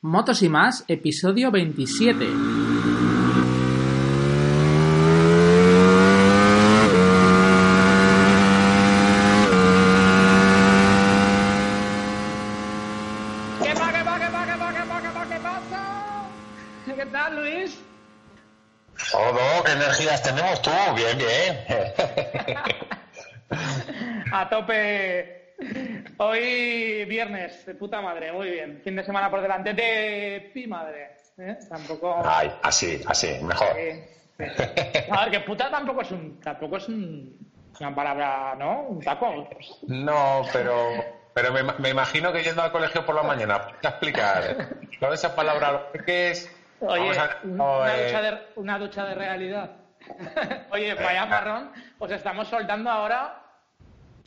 Motos y más, episodio veintisiete. ¿Qué pasa, qué pasa, qué pasa, qué pasa, qué pasa, qué pasa, qué pasa? ¿Qué tal, Luis? Todo, ¿qué energías tenemos tú? Bien, bien. A tope. Viernes, de puta madre, muy bien. Fin de semana por delante de pi madre. ¿eh? Tampoco. Ay, así, así, mejor. Sí, sí. A ver, que puta tampoco es un. Tampoco es un- una palabra, ¿no? Un taco. No, pero, pero me, me imagino que yendo al colegio por la mañana, ¿puedes explicar toda esa palabra qué es? Oye, una, eh, ducha de, una ducha de realidad. Oye, vaya marrón, os estamos soltando ahora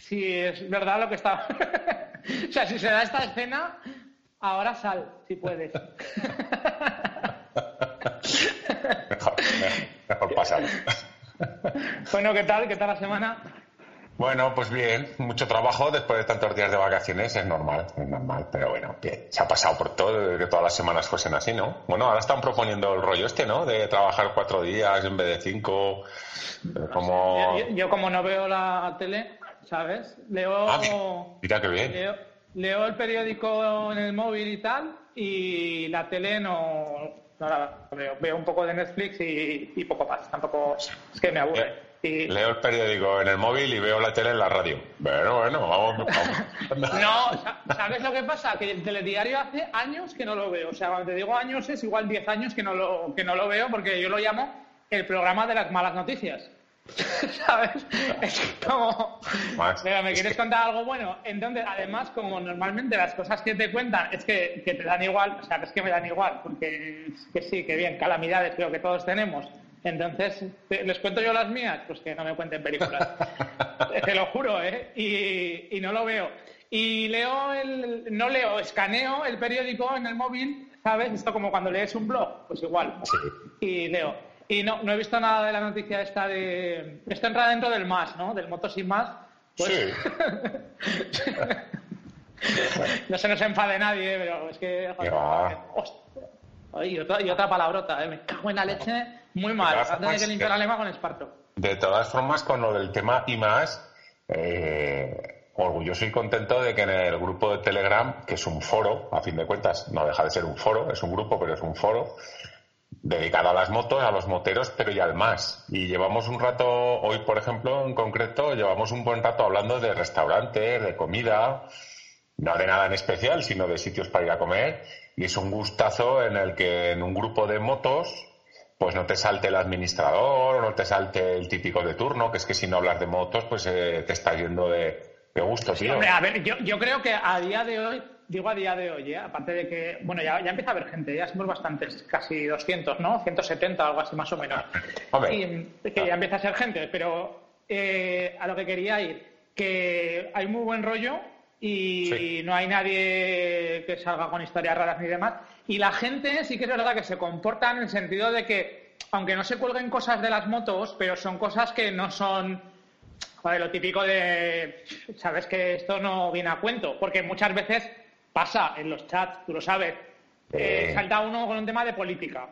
si es verdad lo que está. o sea, si se da esta escena, ahora sal, si puedes. Mejor, mejor, pasar. bueno, ¿qué tal? ¿Qué tal la semana? Bueno, pues bien, mucho trabajo después de tantos días de vacaciones, es normal, es normal, pero bueno, bien, se ha pasado por todo, que todas las semanas fuesen así, ¿no? Bueno, ahora están proponiendo el rollo este, ¿no? De trabajar cuatro días en vez de cinco, eh, como... Yo, yo como no veo la tele, ¿sabes? Leo, Ah, mira, mira qué bien. leo, leo el periódico en el móvil y tal, y la tele no, no la veo. Veo un poco de Netflix y, y poco más. Tampoco es que me aburre. Y, Leo el periódico en el móvil y veo la tele en la radio. Bueno, bueno, vamos. vamos. no, sa- ¿sabes lo que pasa? Que el telediario hace años que no lo veo. O sea, cuando te digo años es igual 10 años que no lo, que no lo veo porque yo lo llamo el programa de las malas noticias. ¿Sabes? Es como... Más. Mira, ¿me Es quieres que- contar algo bueno? Entonces, además, como normalmente las cosas que te cuentan es que, que te dan igual, o sea, es que me dan igual, porque es que sí, que bien, calamidades creo que todos tenemos. Entonces, ¿te- ¿les cuento yo las mías? Pues que no me cuenten películas. te lo juro, ¿eh? Y, y no lo veo. Y leo el... No leo, escaneo el periódico en el móvil, ¿sabes? Esto como cuando lees un blog, pues igual. Sí. Y leo. Y no, no he visto nada de la noticia esta de... Esto entra dentro del más, ¿no? Del moto sin más. Pues- Sí. no se nos enfade nadie, pero es que. Ay, y, otra, y otra palabrota, ¿eh? me cago en la leche, muy mal. Vas a tener que limpiar la lengua con esparto. De todas formas, con lo del tema y más, eh, orgulloso y contento de que en el grupo de Telegram, que es un foro, a fin de cuentas, no deja de ser un foro, es un grupo, pero es un foro, dedicado a las motos, a los moteros, pero y al más. Y llevamos un rato, hoy por ejemplo, en concreto, llevamos un buen rato hablando de restaurantes, de comida, no de nada en especial, sino de sitios para ir a comer. Y es un gustazo en el que en un grupo de motos, pues no te salte el administrador, no te salte el típico de turno, que es que si no hablas de motos, pues eh, te está yendo de, de gusto, tío. Hombre, a ver, yo, yo creo que a día de hoy, digo a día de hoy, ¿eh? aparte de que, bueno, ya, ya empieza a haber gente, ya somos bastantes, casi 200, ¿no? 170, algo así más o menos. Hombre. Y que ya empieza a ser gente, pero eh, a lo que quería ir, que hay muy buen rollo y Sí. no hay nadie que salga con historias raras ni demás. Y la gente sí que es verdad que se comporta en el sentido de que, aunque no se cuelguen cosas de las motos, pero son cosas que no son Joder, lo típico de, sabes que esto no viene a cuento, porque muchas veces pasa en los chats, tú lo sabes, eh, Eh. salta uno con un tema de política.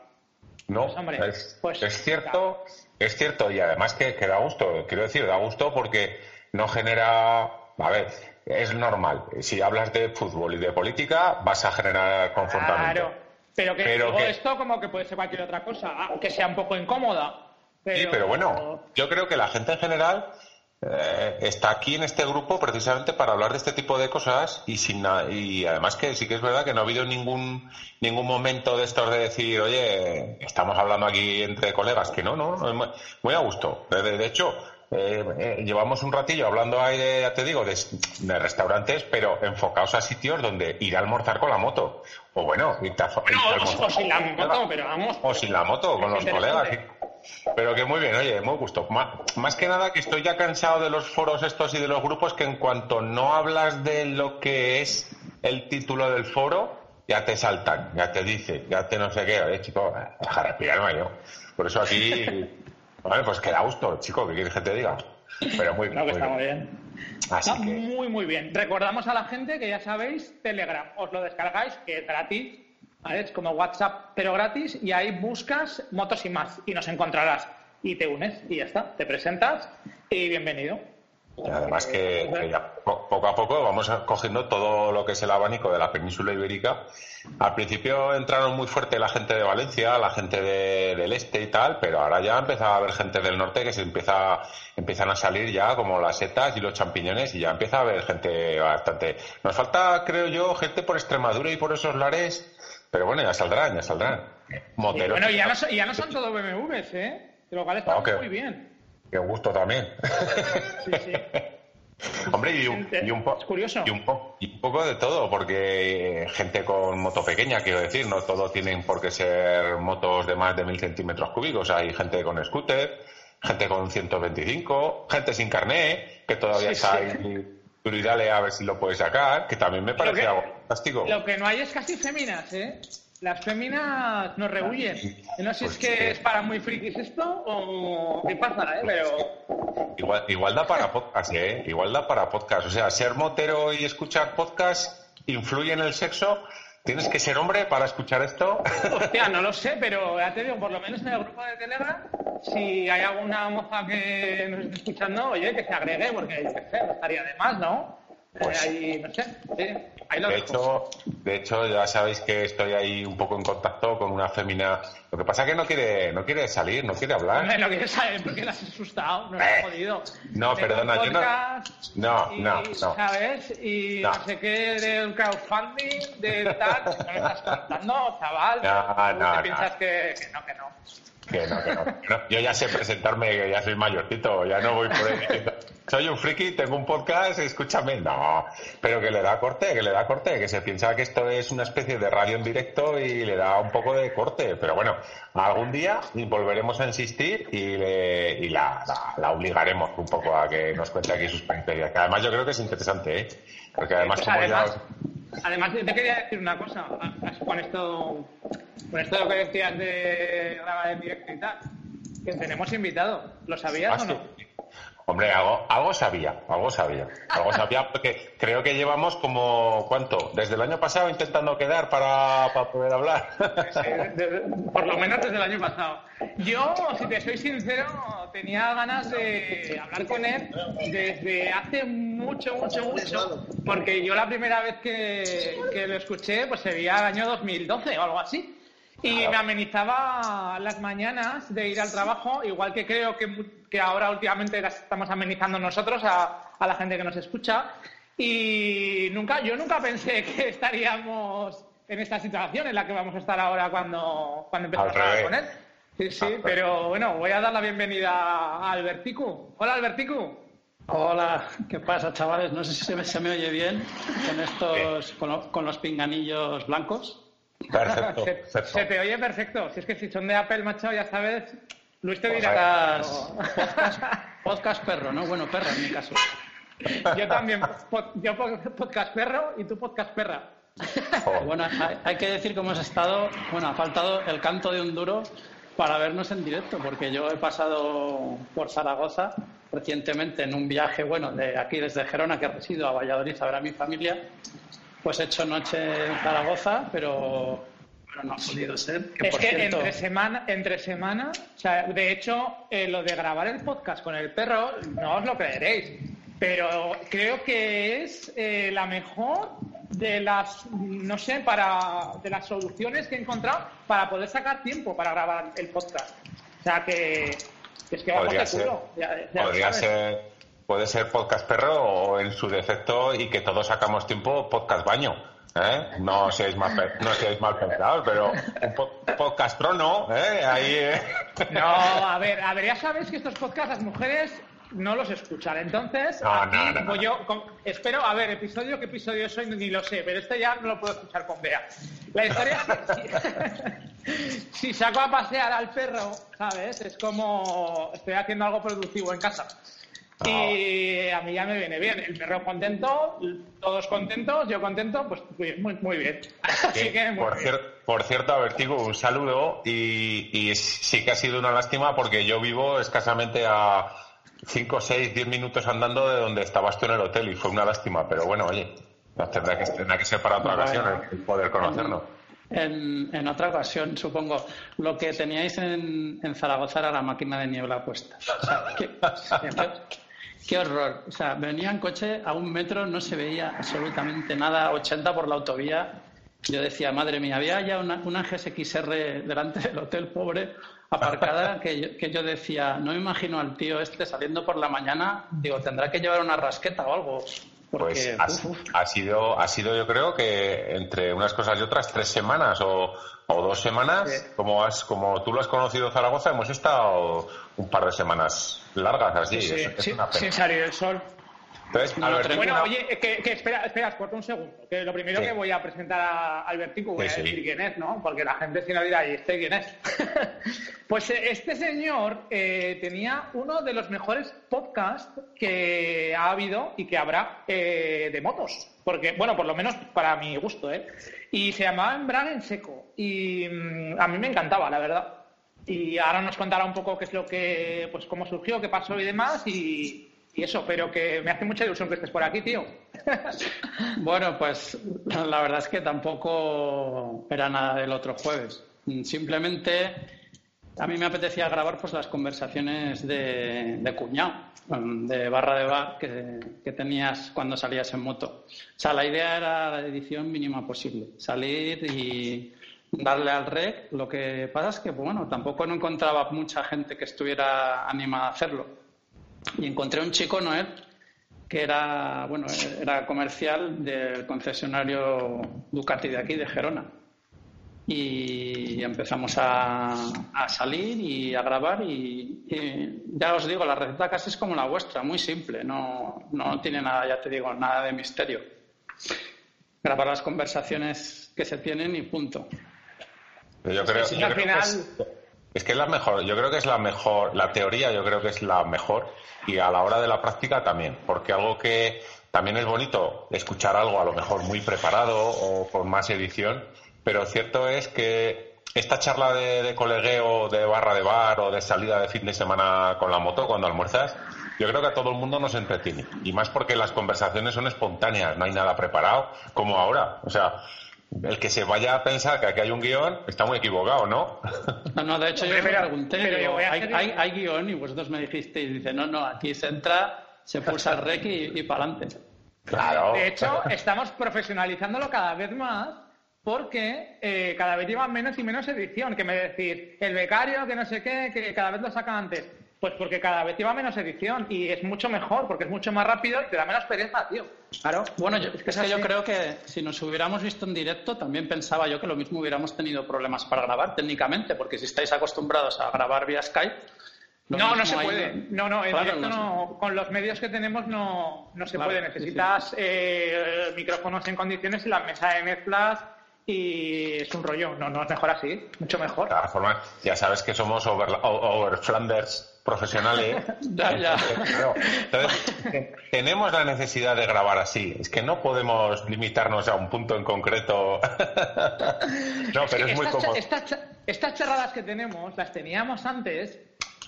No, Pues, hombre, es, pues, es cierto, es cierto y además que, que da gusto, quiero decir, da gusto porque no genera, a ver, es normal, si hablas de fútbol y de política vas a generar confrontamiento. Claro, pero que Pero que- esto como que puede ser cualquier otra cosa, aunque sea un poco incómoda. Pero, Sí, pero bueno, yo creo que la gente en general eh, está aquí en este grupo precisamente para hablar de este tipo de cosas y sin y además que sí que es verdad que no ha habido ningún ningún momento de estos de decir, oye, estamos hablando aquí entre colegas, que no, no, muy- a gusto. De, hecho, eh, eh, llevamos un ratillo hablando ahí, de, ya te digo, de, de restaurantes, pero enfocados a sitios donde ir a almorzar con la moto. O bueno, a, almorzar o sin la moto, pero vamos. O sin la moto, con los colegas. Pero que muy bien, oye, muy gusto. Má- Más que nada que estoy ya cansado de los foros estos y de los grupos que en cuanto no hablas de lo que es el título del foro, ya te saltan, ya te dicen, ya te no sé qué. Oye, chico, deja respirar, yo. Por eso aquí, vale, pues que da gusto, chico, ¿qué quieres que te diga? Pero muy, Creo que muy está muy bien. bien. Así Está que, muy, muy bien. Recordamos a la gente que ya sabéis, Telegram, os lo descargáis, que es gratis, Es como WhatsApp, pero gratis, y ahí buscas motos y más, y nos encontrarás. Y te unes, y ya está. Te presentas, y bienvenido. Y además que, poco a poco vamos cogiendo todo lo que es el abanico de la península ibérica. Al principio entraron muy fuerte la gente de Valencia, la gente del este y tal, pero ahora ya empieza a haber gente del norte que se empieza, empiezan a salir ya como las setas y los champiñones y ya empieza a haber gente bastante. Nos falta, creo yo, gente por Extremadura y por esos lares, pero bueno, ya saldrán, ya saldrán. Moteros. bueno, ya no, ya no son todos BMWs, ¿eh? Lo cual está muy bien. Qué gusto también. Sí, sí. Hombre, y un, y un, curioso. Y un, poco de todo, porque gente con moto pequeña, quiero decir, no todos tienen por qué ser motos de más de mil centímetros cúbicos. Hay gente con scooter, gente con 125, gente sin carné, que todavía está ahí. Y dale a ver si lo puedes sacar, que también me parece algo fantástico. Lo que no hay es casi féminas, ¿eh? Las féminas nos rehuyen. No sé si es que es para muy frikis esto o qué pasa, ¿eh? Pero... Igual, igual da para podcast, ¿eh? Igual da para podcast. O sea, ser motero y escuchar podcast influye en el sexo. ¿Tienes que ser hombre para escuchar esto? Hostia, no lo sé, pero ya te digo, por lo menos en el grupo de Telegram, si hay alguna moza que nos esté escuchando, oye, que se agregue, porque yo qué estaría de más, ¿no? Pues, ahí, no sé, de, hecho, de hecho, ya sabéis que estoy ahí un poco en contacto con una fémina. Lo que pasa es que no quiere, no quiere salir, no quiere hablar. No, quiere salir porque la has asustado, no la has eh, jodido. No, perdona, yo no. No, no, no. ¿Sabes? Y no. sé qué del crowdfunding, de tal. ¿No me estás contando, chaval? No, no, ¿Te piensas que, que no, que no? Que no, que no, Yo ya sé presentarme, que ya soy mayorcito, ya no voy por ahí. Soy un friki, tengo un podcast, escúchame. No, pero que le da corte, que le da corte, que se piensa que esto es una especie de radio en directo y le da un poco de corte. Pero bueno, algún día volveremos a insistir y, y la, la, obligaremos un poco a que nos cuente aquí sus peripecias. Que además yo creo que es interesante, ¿eh? Porque además, como ya Además, te quería decir una cosa, con esto, con esto lo que decías de grabar en directo y tal, que tenemos invitado. ¿Lo sabías ah, o no? Hombre, algo, algo sabía, algo sabía. Algo sabía porque creo que llevamos como, ¿cuánto? Desde el año pasado intentando quedar para, poder hablar. por lo menos desde el año pasado. Yo, si te soy sincero, tenía ganas de hablar con él desde hace mucho, mucho, mucho. Porque yo la primera vez que, que lo escuché, pues sería el año 2012 o algo así. Y me amenizaba las mañanas de ir al trabajo, igual que creo que, ahora últimamente las estamos amenizando nosotros a, la gente que nos escucha. Y nunca, yo nunca pensé que estaríamos en esta situación en la que vamos a estar ahora cuando, cuando empezamos a hablar con él. Sí, sí, pero bueno, voy a dar la bienvenida a Alberticu. Hola, Alberticu. Hola, ¿qué pasa, chavales? No sé si se me, oye bien con estos, con los pinganillos blancos. Perfecto, se, te oye perfecto. Si es que si son de Apple, macho, ya sabes, Luis te dirá. Podcast, perro, ¿no? Bueno, perro en mi caso. Yo también, yo podcast perro y tú podcast perra. Bueno, hay, que decir que hemos estado, bueno, ha faltado el canto de un duro para vernos en directo, porque yo he pasado por Zaragoza recientemente en un viaje, bueno, de aquí desde Gerona, que resido, a Valladolid a ver a mi familia, pues he hecho noche en Zaragoza, pero, no ha podido ser. es que entre semana, entre semana, o sea, de hecho, eh, lo de grabar el podcast con el perro, no os lo creeréis, pero creo que es eh, la mejor de las, no sé, para de las soluciones que he encontrado para poder sacar tiempo para grabar el podcast. O sea que, es que podría ser, podría ser puede ser podcast perro o en su defecto y que todos sacamos tiempo podcast baño. ¿eh? No seáis mal, no seáis mal pensados, pero un podcast trono, ¿eh? Ahí, ¿eh? No, a ver, a ver, ya sabéis que estos podcasts las mujeres no los escuchan. Entonces, yo espero, a ver, episodio, ¿qué episodio soy? Ni lo sé, pero este ya no lo puedo escuchar con Bea. La historia es si, si saco a pasear al perro, ¿sabes? Es como estoy haciendo algo productivo en casa. Y a mí ya me viene bien. El perro contento, todos contentos, yo contento, pues muy, muy bien. Así que por, por, cierto, a Vertigo, un saludo y, sí que ha sido una lástima porque yo vivo escasamente a 5, 6, 10 minutos andando de donde estabas tú en el hotel y fue una lástima, pero bueno, oye, tendrá que, tendrá que ser para otra ocasión el poder conocernos. en, en, otra ocasión, supongo. Lo que teníais en, en Zaragoza era la máquina de niebla puesta. O sea, qué, qué, horror. O sea, venía en coche a un metro, no se veía absolutamente nada, 80 por la autovía. Yo decía, madre mía, había ya una, una GSXR delante del hotel pobre aparcada que yo, que yo decía, no me imagino al tío este saliendo por la mañana, digo, tendrá que llevar una rasqueta o algo. Porque, pues ha, ha, sido, ha sido, yo creo que entre unas cosas y otras, tres semanas o, o dos semanas, sí. como, has, como tú lo has conocido Zaragoza, hemos estado un par de semanas largas así. Sí, es, es sí, sin salir el sol. Entonces, no, Albertico, bueno, oye, que, que espera, espera, corta un segundo. Que lo primero Sí. que voy a presentar a Albertico, voy Sí, a sí. decir quién es, ¿no? Porque la gente si no dirá, ¿y este quién es? pues eh, este señor eh, tenía uno de los mejores podcasts que ha habido y que habrá eh, de motos. Porque, bueno, por lo menos para mi gusto, ¿eh? Y se llamaba Embrague en seco. Y mm, a mí me encantaba, la verdad. Y ahora nos contará un poco qué es lo que, pues cómo surgió, qué pasó y demás. Y, y eso, pero que me hace mucha ilusión que estés por aquí, tío. Bueno, pues la verdad es que tampoco era nada del otro jueves. Simplemente a mí me apetecía grabar pues las conversaciones de, de cuñado, de barra de bar que, que tenías cuando salías en moto. O sea, la idea era la edición mínima posible, salir y darle al rec. Lo que pasa es que, bueno, tampoco no encontraba mucha gente que estuviera animada a hacerlo. Y encontré un chico, Noel, que era, bueno, era comercial del concesionario Ducati de aquí, de Gerona. Y empezamos a, a salir y a grabar y, y, ya os digo, la receta casi es como la vuestra, muy simple, no, no tiene nada, ya te digo, nada de misterio. Grabar las conversaciones que se tienen y punto. Yo creo, Sí, yo al creo final- que es, es que es la mejor, yo creo que es la mejor, la teoría yo creo que es la mejor y a la hora de la práctica también, porque algo que también es bonito escuchar algo a lo mejor muy preparado o con más edición, pero cierto es que esta charla de, de colegueo, de barra de bar o de salida de fin de semana con la moto cuando almuerzas, yo creo que a todo el mundo nos entretiene. Y más porque las conversaciones son espontáneas, no hay nada preparado, como ahora. O sea, el que se vaya a pensar que aquí hay un guion está muy equivocado, ¿no? No, no, de hecho yo pero- pregunté, pero digo, yo ¿hay, hay, hay guion? Y vosotros me dijisteis, dice, no, no, aquí se entra, se pulsa el rec y, y para adelante. Claro. De hecho, estamos profesionalizándolo cada vez más porque eh, cada vez llevan menos y menos edición. Que me decir, el becario, que no sé qué, que cada vez lo sacan antes. Pues porque cada vez lleva menos edición y es mucho mejor, porque es mucho más rápido y te da menos pereza, tío. Claro. Bueno, yo, es que, así. yo creo que si nos hubiéramos visto en directo, también pensaba yo que lo mismo hubiéramos tenido problemas para grabar técnicamente, porque si estáis acostumbrados a grabar vía Skype. No, no se puede. No, no, en Claro, directo no con los medios que tenemos no, no se Claro, puede. sí, sí. Necesitas eh, micrófonos en condiciones y la mesa de mezclas y es un rollo. No, no es mejor así, mucho mejor. De todas formas, ya sabes que somos over, o- over Flanders profesionales. Ya, ya. Claro. Entonces, te- tenemos la necesidad de grabar así. Es que no podemos limitarnos a un punto en concreto. no, pero es muy cómodo. estas estas charradas que tenemos las teníamos antes,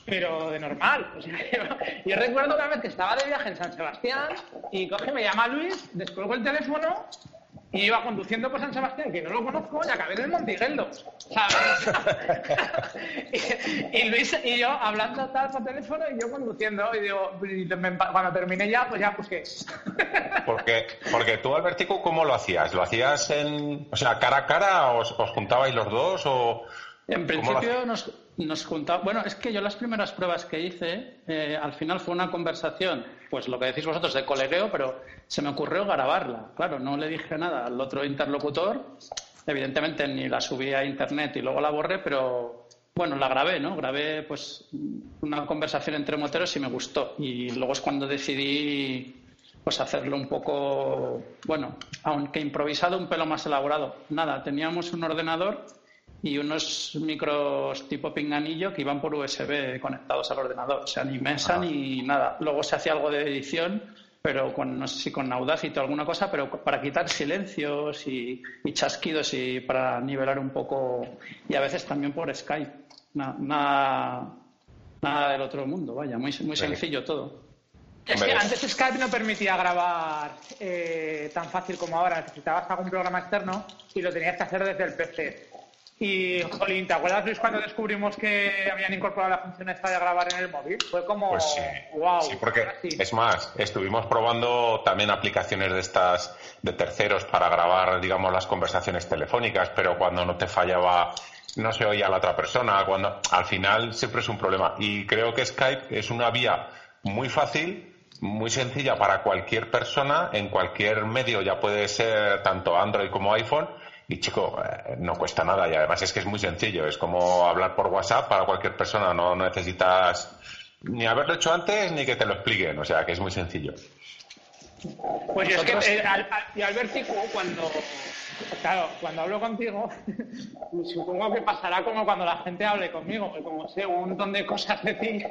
pero de normal. O sea, yo, yo recuerdo una vez que estaba de viaje en San Sebastián y coge, me llama Luis, descolgo el teléfono y iba conduciendo por San Sebastián, que no lo conozco, y acabé en el Montigeldo. ¿sabes? y, y Luis y yo hablando tal por teléfono y yo conduciendo. Y digo, y me- cuando terminé ya, pues ya, pues qué. Porque, porque tú, Albertico, ¿cómo lo hacías? ¿Lo hacías en, o sea, cara a cara? ¿Os, os juntabais los dos? O, En ¿Cómo lo principio nos, nos juntaba. Bueno, es que yo las primeras pruebas que hice, eh, al final fue una conversación, pues lo que decís vosotros de colegueo, pero se me ocurrió grabarla. Claro, no le dije nada al otro interlocutor. Evidentemente ni la subí a internet y luego la borré, pero bueno, la grabé, ¿no? Grabé pues una conversación entre moteros y me gustó. Y luego es cuando decidí pues hacerlo un poco, bueno, aunque improvisado, un pelo más elaborado. Nada, teníamos un ordenador y unos micros tipo pinganillo que iban por USB conectados al ordenador. O sea, ni mesa ni nada. Luego se hacía algo de edición, pero con, no sé si con Audacity o alguna cosa, pero para quitar silencios y, y chasquidos y para nivelar un poco. Y a veces también por Skype. Na- Nada, nada del otro mundo, vaya, muy, muy Sí. sencillo todo. Es que antes Skype no permitía grabar eh, tan fácil como ahora. Necesitabas algún programa externo y lo tenías que hacer desde el PC. Y, jolín, ¿te acuerdas, Luis, cuando descubrimos que habían incorporado la función esta de grabar en el móvil? Fue como, pues sí. wow. Sí, porque, es más, estuvimos probando también aplicaciones de estas de terceros para grabar, digamos, las conversaciones telefónicas, pero cuando no te fallaba no se oía a la otra persona, cuando al final siempre es un problema. Y creo que Skype es una vía muy fácil, muy sencilla para cualquier persona, en cualquier medio, ya puede ser tanto Android como iPhone, y chico, eh, no cuesta nada y además es que es muy sencillo. Es como hablar por WhatsApp para cualquier persona. No necesitas ni haberlo hecho antes ni que te lo expliquen. O sea que es muy sencillo. Pues es que eh, al, Albertico, cuando, claro, cuando hablo contigo, supongo que pasará como cuando la gente hable conmigo, que como sé un montón de cosas de ti,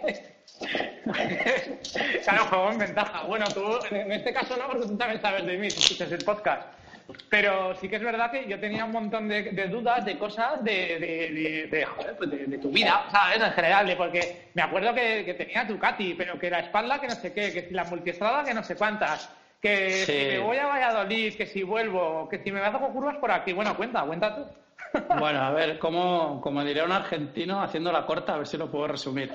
claro, juego en ventaja. Bueno, tú en este caso no, porque tú también sabes de mí, si escuchas el podcast. Pero sí que es verdad que yo tenía un montón de, dudas de cosas de, de, de, joder, pues de, tu vida, ¿sabes? En general, porque me acuerdo que, que tenía Ducati, pero que la espalda que no sé qué, que si la multiestrada que no sé cuántas, que si me voy a Valladolid, que si vuelvo, que si me hago curvas por aquí. Bueno, cuenta, cuenta tú. Bueno, a ver, como, como diría un argentino haciendo la corta, a ver si lo puedo resumir.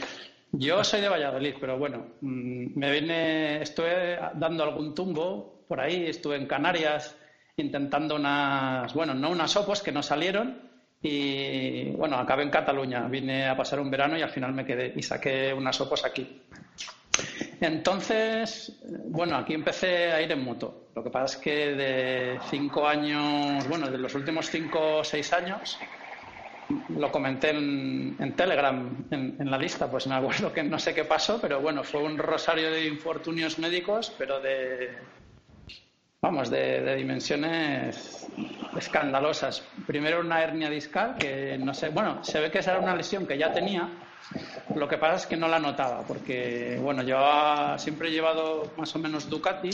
Yo soy de Valladolid, pero bueno, mm, me vine, estuve dando algún tumbo por ahí, estuve en Canarias, intentando unas, bueno, no unas opos que no salieron y bueno, acabé en Cataluña, vine a pasar un verano y al final me quedé y saqué unas opos aquí. Entonces, bueno, aquí empecé a ir en moto. Lo que pasa es que de cinco años, bueno, de los últimos cinco o seis años, lo comenté en, Telegram, en, en, la lista, pues me acuerdo que no sé qué pasó, pero bueno, fue un rosario de infortunios médicos, pero de, vamos, de, dimensiones escandalosas. Primero una hernia discal, que no sé, bueno, se ve que esa era una lesión que ya tenía, lo que pasa es que no la notaba, porque, bueno, yo siempre he llevado más o menos Ducati,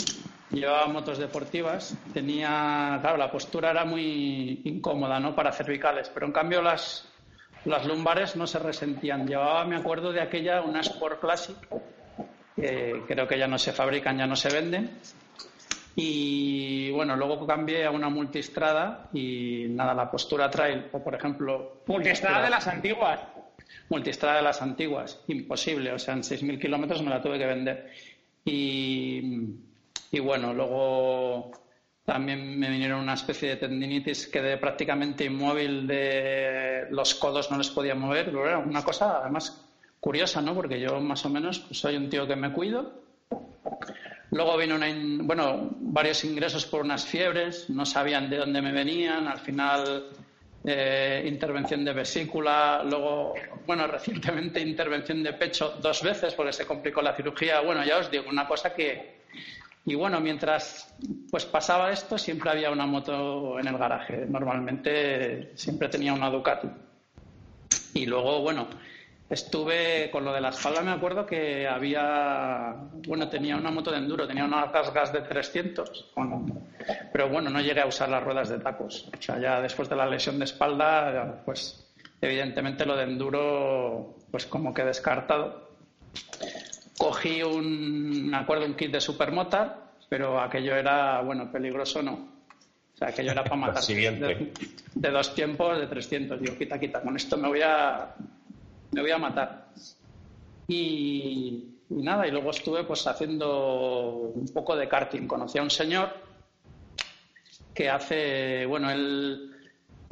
llevaba motos deportivas, tenía, claro, la postura era muy incómoda, ¿no?, para cervicales, pero en cambio las, las lumbares no se resentían. Llevaba, me acuerdo de aquella, una Sport Classic, que creo que ya no se fabrican, ya no se venden, y bueno, luego cambié a una multistrada y nada, la postura trail, o por ejemplo. Multistrada de las antiguas. Multistrada de las antiguas, imposible, o sea, en 6.000 kilómetros me la tuve que vender. Y, y bueno, luego también me vinieron una especie de tendinitis, quedé prácticamente inmóvil de los codos, no les podía mover, pero era una cosa además curiosa, ¿no? Porque yo más o menos pues, soy un tío que me cuido Luego vino bueno, varios ingresos por unas fiebres, no sabían de dónde me venían, al final eh, intervención de vesícula, luego, bueno, recientemente intervención de pecho dos veces porque se complicó la cirugía. Bueno, ya os digo, una cosa que... Y bueno, mientras pues pasaba esto, siempre había una moto en el garaje. Normalmente siempre tenía una Ducati. Y luego, bueno, Estuve con lo de la espalda, me acuerdo que había, bueno, tenía una moto de enduro, tenía unas gas de 300, pero bueno, no llegué a usar las ruedas de tacos. O sea, ya después de la lesión de espalda, pues evidentemente lo de enduro, pues como que descartado. Cogí un, me acuerdo, un kit de supermota, pero aquello era, bueno, peligroso no. O sea, aquello era para matar. De, de, dos tiempos, de 300. Digo, quita, quita, con esto me voy a, me voy a matar. Y, nada, y luego estuve pues haciendo un poco de karting. Conocí a un señor que hace, bueno, él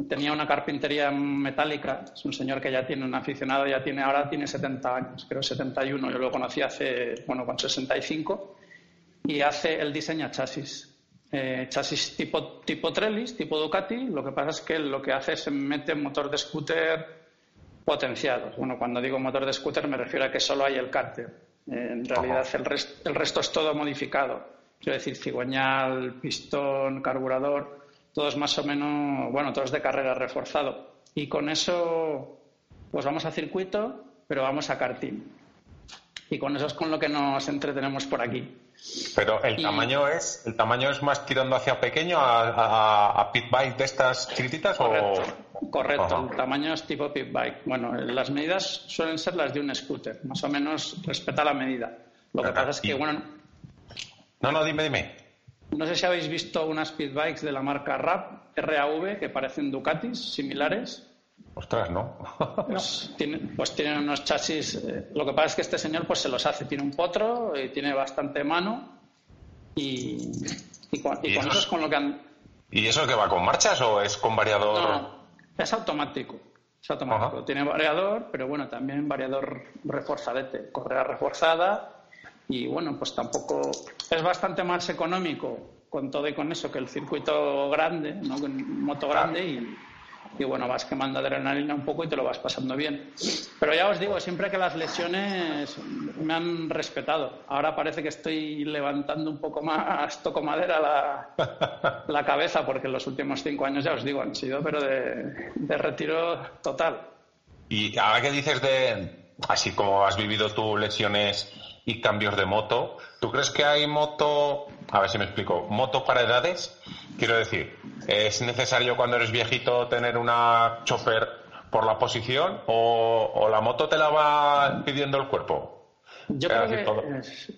tenía una carpintería metálica, es un señor que ya tiene un aficionado, ya tiene, ahora tiene 70 años, creo 71, yo lo conocí hace, bueno, con 65, y hace, él diseña chasis. Eh, chasis tipo, tipo Trellis, tipo Ducati, lo que pasa es que lo que hace es mete motor de scooter potenciados. Bueno, cuando digo motor de scooter me refiero a que solo hay el cárter. en realidad el, el, resto es todo modificado. Quiero decir, cigüeñal, pistón, carburador, todos más o menos, bueno, todos de carrera reforzado. Y con eso, pues vamos a circuito, pero vamos a karting. Y con eso es con lo que nos entretenemos por aquí. Pero el tamaño es el tamaño es más tirando hacia pequeño a, a, pit bike de estas chiquititas correcto, o correcto el tamaño es tipo pit bike bueno las medidas suelen ser las de un scooter más o menos respeta la medida lo que pasa es que bueno No, no, dime, dime. No sé si habéis visto unas speedbikes de la marca RAV, RAV, que parecen Ducatis, similares. Ostras, no. Pues, tienen, pues tienen unos chasis. Eh, lo que pasa es que este señor pues se los hace. Tiene un potro y tiene bastante mano. Y, y con, y ¿Y con eso es con lo que han. ¿Y eso que va con marchas o es con variador? No, es automático. Es automático. Ajá. Tiene variador, pero bueno, también variador reforzadete. Correa reforzada. Y bueno, pues tampoco. Es bastante más económico con todo y con eso que el circuito grande, ¿no? Con moto grande y. Y bueno, vas quemando adrenalina un poco y te lo vas pasando bien. Pero ya os digo, siempre que las lesiones me han respetado. Ahora parece que estoy levantando un poco más, toco madera la, la cabeza, porque los últimos cinco años, ya os digo, han sido, pero de, de retiro total. Y ahora que dices de, así como has vivido tú lesiones y cambios de moto, ¿tú crees que hay moto, a ver si me explico, moto para edades? Quiero decir, ¿es necesario cuando eres viejito tener una chopper por la posición o, o la moto te la va pidiendo el cuerpo? Yo creo todo.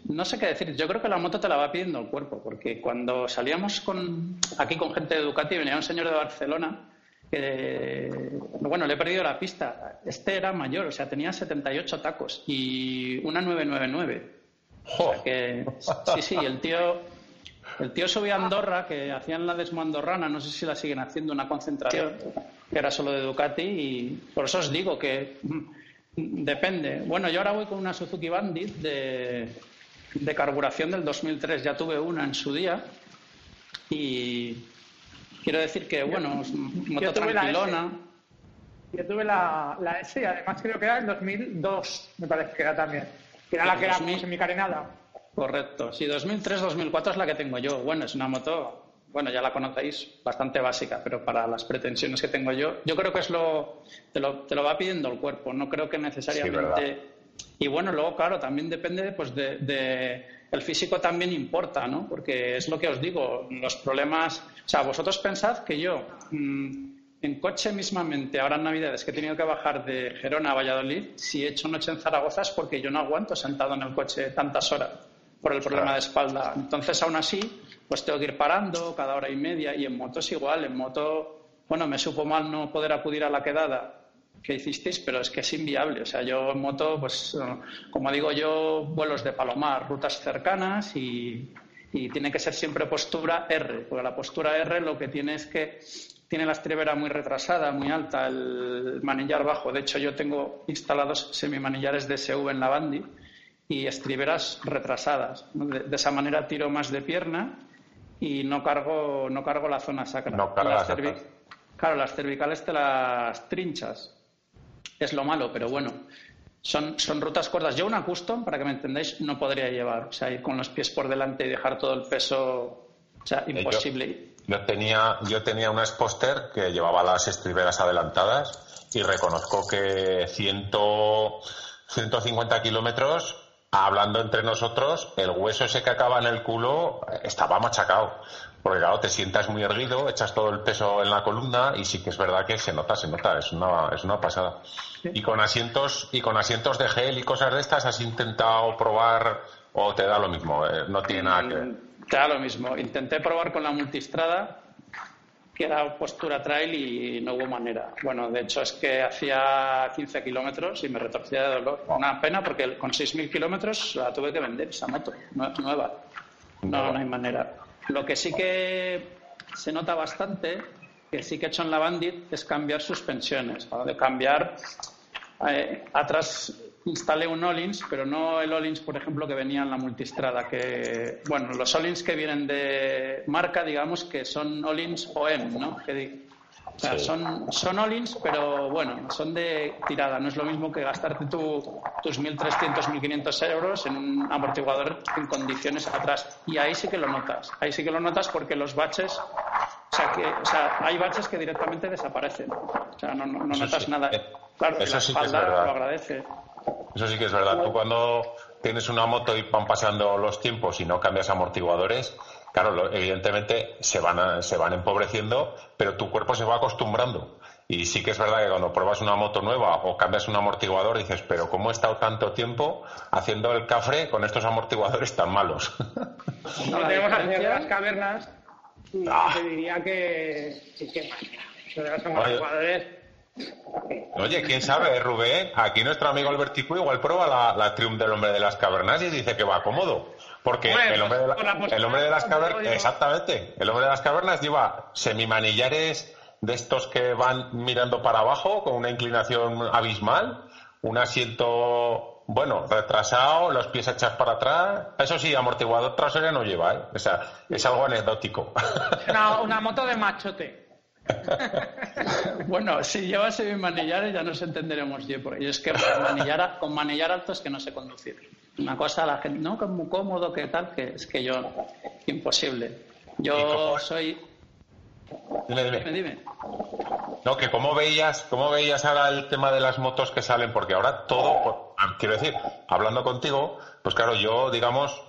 no sé qué decir, yo creo que la moto te la va pidiendo el cuerpo, porque cuando salíamos con, aquí con gente de Ducati, venía un señor de Barcelona, que, bueno, le he perdido la pista, este era mayor, o sea, tenía 78 tacos y una 999. Jo. que sí, sí, el tío, el tío subía a Andorra, que hacían la desmoandorrana, no sé si la siguen haciendo, una concentración, que era solo de Ducati, y por eso os digo que mm, depende. Bueno, yo ahora voy con una Suzuki Bandit de, de carburación del 2003, ya tuve una en su día, y quiero decir que, bueno, es moto yo tranquilona. Yo tuve la, la S y además creo que era el 2002, me parece que era también. Que era la que era como 2000. semicarenada. Correcto. Sí, 2003-2004 es la que tengo yo. Bueno, es una moto, bueno, ya la conocéis, bastante básica, pero para las pretensiones que tengo yo, yo creo que es lo, te lo, te lo va pidiendo el cuerpo. No creo que necesariamente. y bueno, luego, claro, también depende pues de, de- el físico también importa, ¿no? Porque es lo que os digo, los problemas. O sea, vosotros pensad que yo. mm, en coche mismamente, ahora en Navidades, que he tenido que bajar de Gerona a Valladolid, si he hecho noche en Zaragoza es porque yo no aguanto sentado en el coche tantas horas por el problema de espalda. Entonces, aún así, pues tengo que ir parando cada hora y media y en moto es igual. En moto, bueno, me supo mal no poder acudir a la quedada que hicisteis, pero es que es inviable. O sea, yo en moto, pues, eh, como digo yo, vuelos de palomar, rutas cercanas y, y tiene que ser siempre postura R, porque la postura R lo que tiene es que tiene la estribera muy retrasada, muy alta, el manillar bajo. De hecho, yo tengo instalados semimanillares de SV en la Bandi y estriberas retrasadas. De, de esa manera tiro más de pierna y no cargo, no cargo la zona sacra. No Las. Claro, las cervicales te las trinchas. Es lo malo, pero bueno. Son, son rutas cortas. Yo una custom, para que me entendáis, no podría llevar. O sea, ir con los pies por delante y dejar todo el peso. O sea, Eh, yo- imposible. Yo tenía, yo tenía una Exposter que llevaba las estriberas adelantadas y reconozco que 100, 150 kilómetros, hablando entre nosotros, el hueso ese que acaba en el culo eh, estaba machacado. Porque claro, te sientas muy erguido, echas todo el peso en la columna y sí que es verdad que se nota, se nota, es una, es una pasada. Y con asientos, y con asientos de gel y cosas de estas, ¿has intentado probar o te da lo mismo? Eh, no tiene nada que ver. Mm, Te da lo mismo. Intenté probar con la multistrada, que era postura trail y no hubo manera. Bueno, de hecho es que hacía 15 kilómetros y me retorcía de dolor. Una pena porque con 6.000 kilómetros la tuve que vender, esa moto, nue- nueva. No, no hay manera. Lo que sí que se nota bastante, que sí que he hecho en la Bandit, es cambiar suspensiones. De cambiar eh, atrás instalé un Olins, pero no el Olins, por ejemplo, que venía en la multistrada. Que, bueno, los Olins que vienen de marca, digamos, que son Olins OEM, ¿no? O sea, Sí. son, son Olins, pero bueno, son de tirada. No es lo mismo que gastarte tu- tus 1.300, 1.500 euros en un amortiguador en condiciones atrás. Y ahí sí que lo notas. Ahí sí que lo notas porque los baches o sea, que, o sea, hay baches que directamente desaparecen. O sea, no, no- notas sí. nada. Claro, eso la sí que es verdad. lo agradece. Eso sí que es verdad. Tú cuando tienes una moto y van pasando los tiempos y no cambias amortiguadores, claro, lo- evidentemente se van, a- se van empobreciendo, pero tu cuerpo se va acostumbrando. Y sí que es verdad que cuando pruebas una moto nueva o cambias un amortiguador dices, pero ¿cómo he estado tanto tiempo haciendo el cafre con estos amortiguadores tan malos? No, tenemos hacer las cavernas y ah. te diría que, que, que los amortiguadores Oye, quién sabe, Rubén. Aquí nuestro amigo Albertico igual prueba la, la Triumph del hombre de las cavernas y dice que va cómodo. Porque el, hombre de el hombre de las cavernas, exactamente, el hombre de las cavernas lleva semimanillares de estos que van mirando para abajo con una inclinación abismal, un asiento, bueno, retrasado, los pies echas para atrás. Eso sí, amortiguador trasero no lleva, ¿eh? O sea, es algo anecdótico. Una, una moto de machote. bueno, si llevas semimanillares ya nos entenderemos bien por Y es que con manillar, con manillar alto es que no sé conducir. Una cosa, la gente, no, que es muy cómodo, que tal, que es que yo, imposible. Yo soy. Dime, dime. dime, No, que cómo veías, cómo veías ahora el tema de las motos que salen, porque ahora todo, ah, quiero decir, hablando contigo, pues claro, yo, digamos,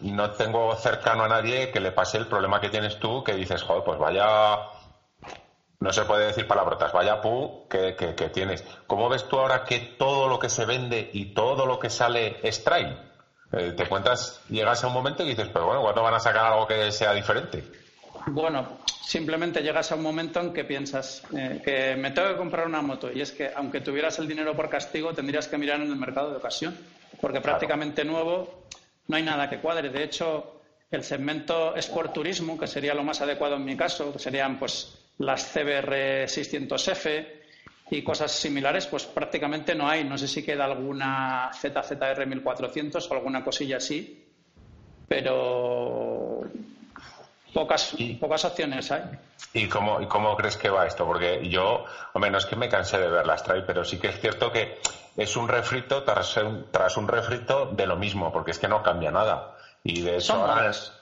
no tengo cercano a nadie que le pase el problema que tienes tú, que dices, joder, pues vaya no se puede decir palabrotas, vaya pu que, que, tienes. ¿Cómo ves tú ahora que todo lo que se vende y todo lo que sale es trail? Eh, te cuentas, llegas a un momento y dices, pero bueno, ¿cuándo van a sacar algo que sea diferente? Bueno, simplemente llegas a un momento en que piensas eh, que me tengo que comprar una moto y es que aunque tuvieras el dinero por castigo tendrías que mirar en el mercado de ocasión porque prácticamente nuevo no hay nada que cuadre. De hecho, el segmento Sport Turismo, que sería lo más adecuado en mi caso, que serían pues las CBR 600F y cosas similares, pues prácticamente no hay. No sé si queda alguna ZZR 1400 o alguna cosilla así, pero pocas, pocas opciones hay. ¿Y cómo, ¿Y cómo crees que va esto? Porque yo, hombre, no es que me cansé de ver las trail, pero sí que es cierto que es un refrito tras un, tras un refrito de lo mismo, porque es que no cambia nada. Y de hecho, ahora es,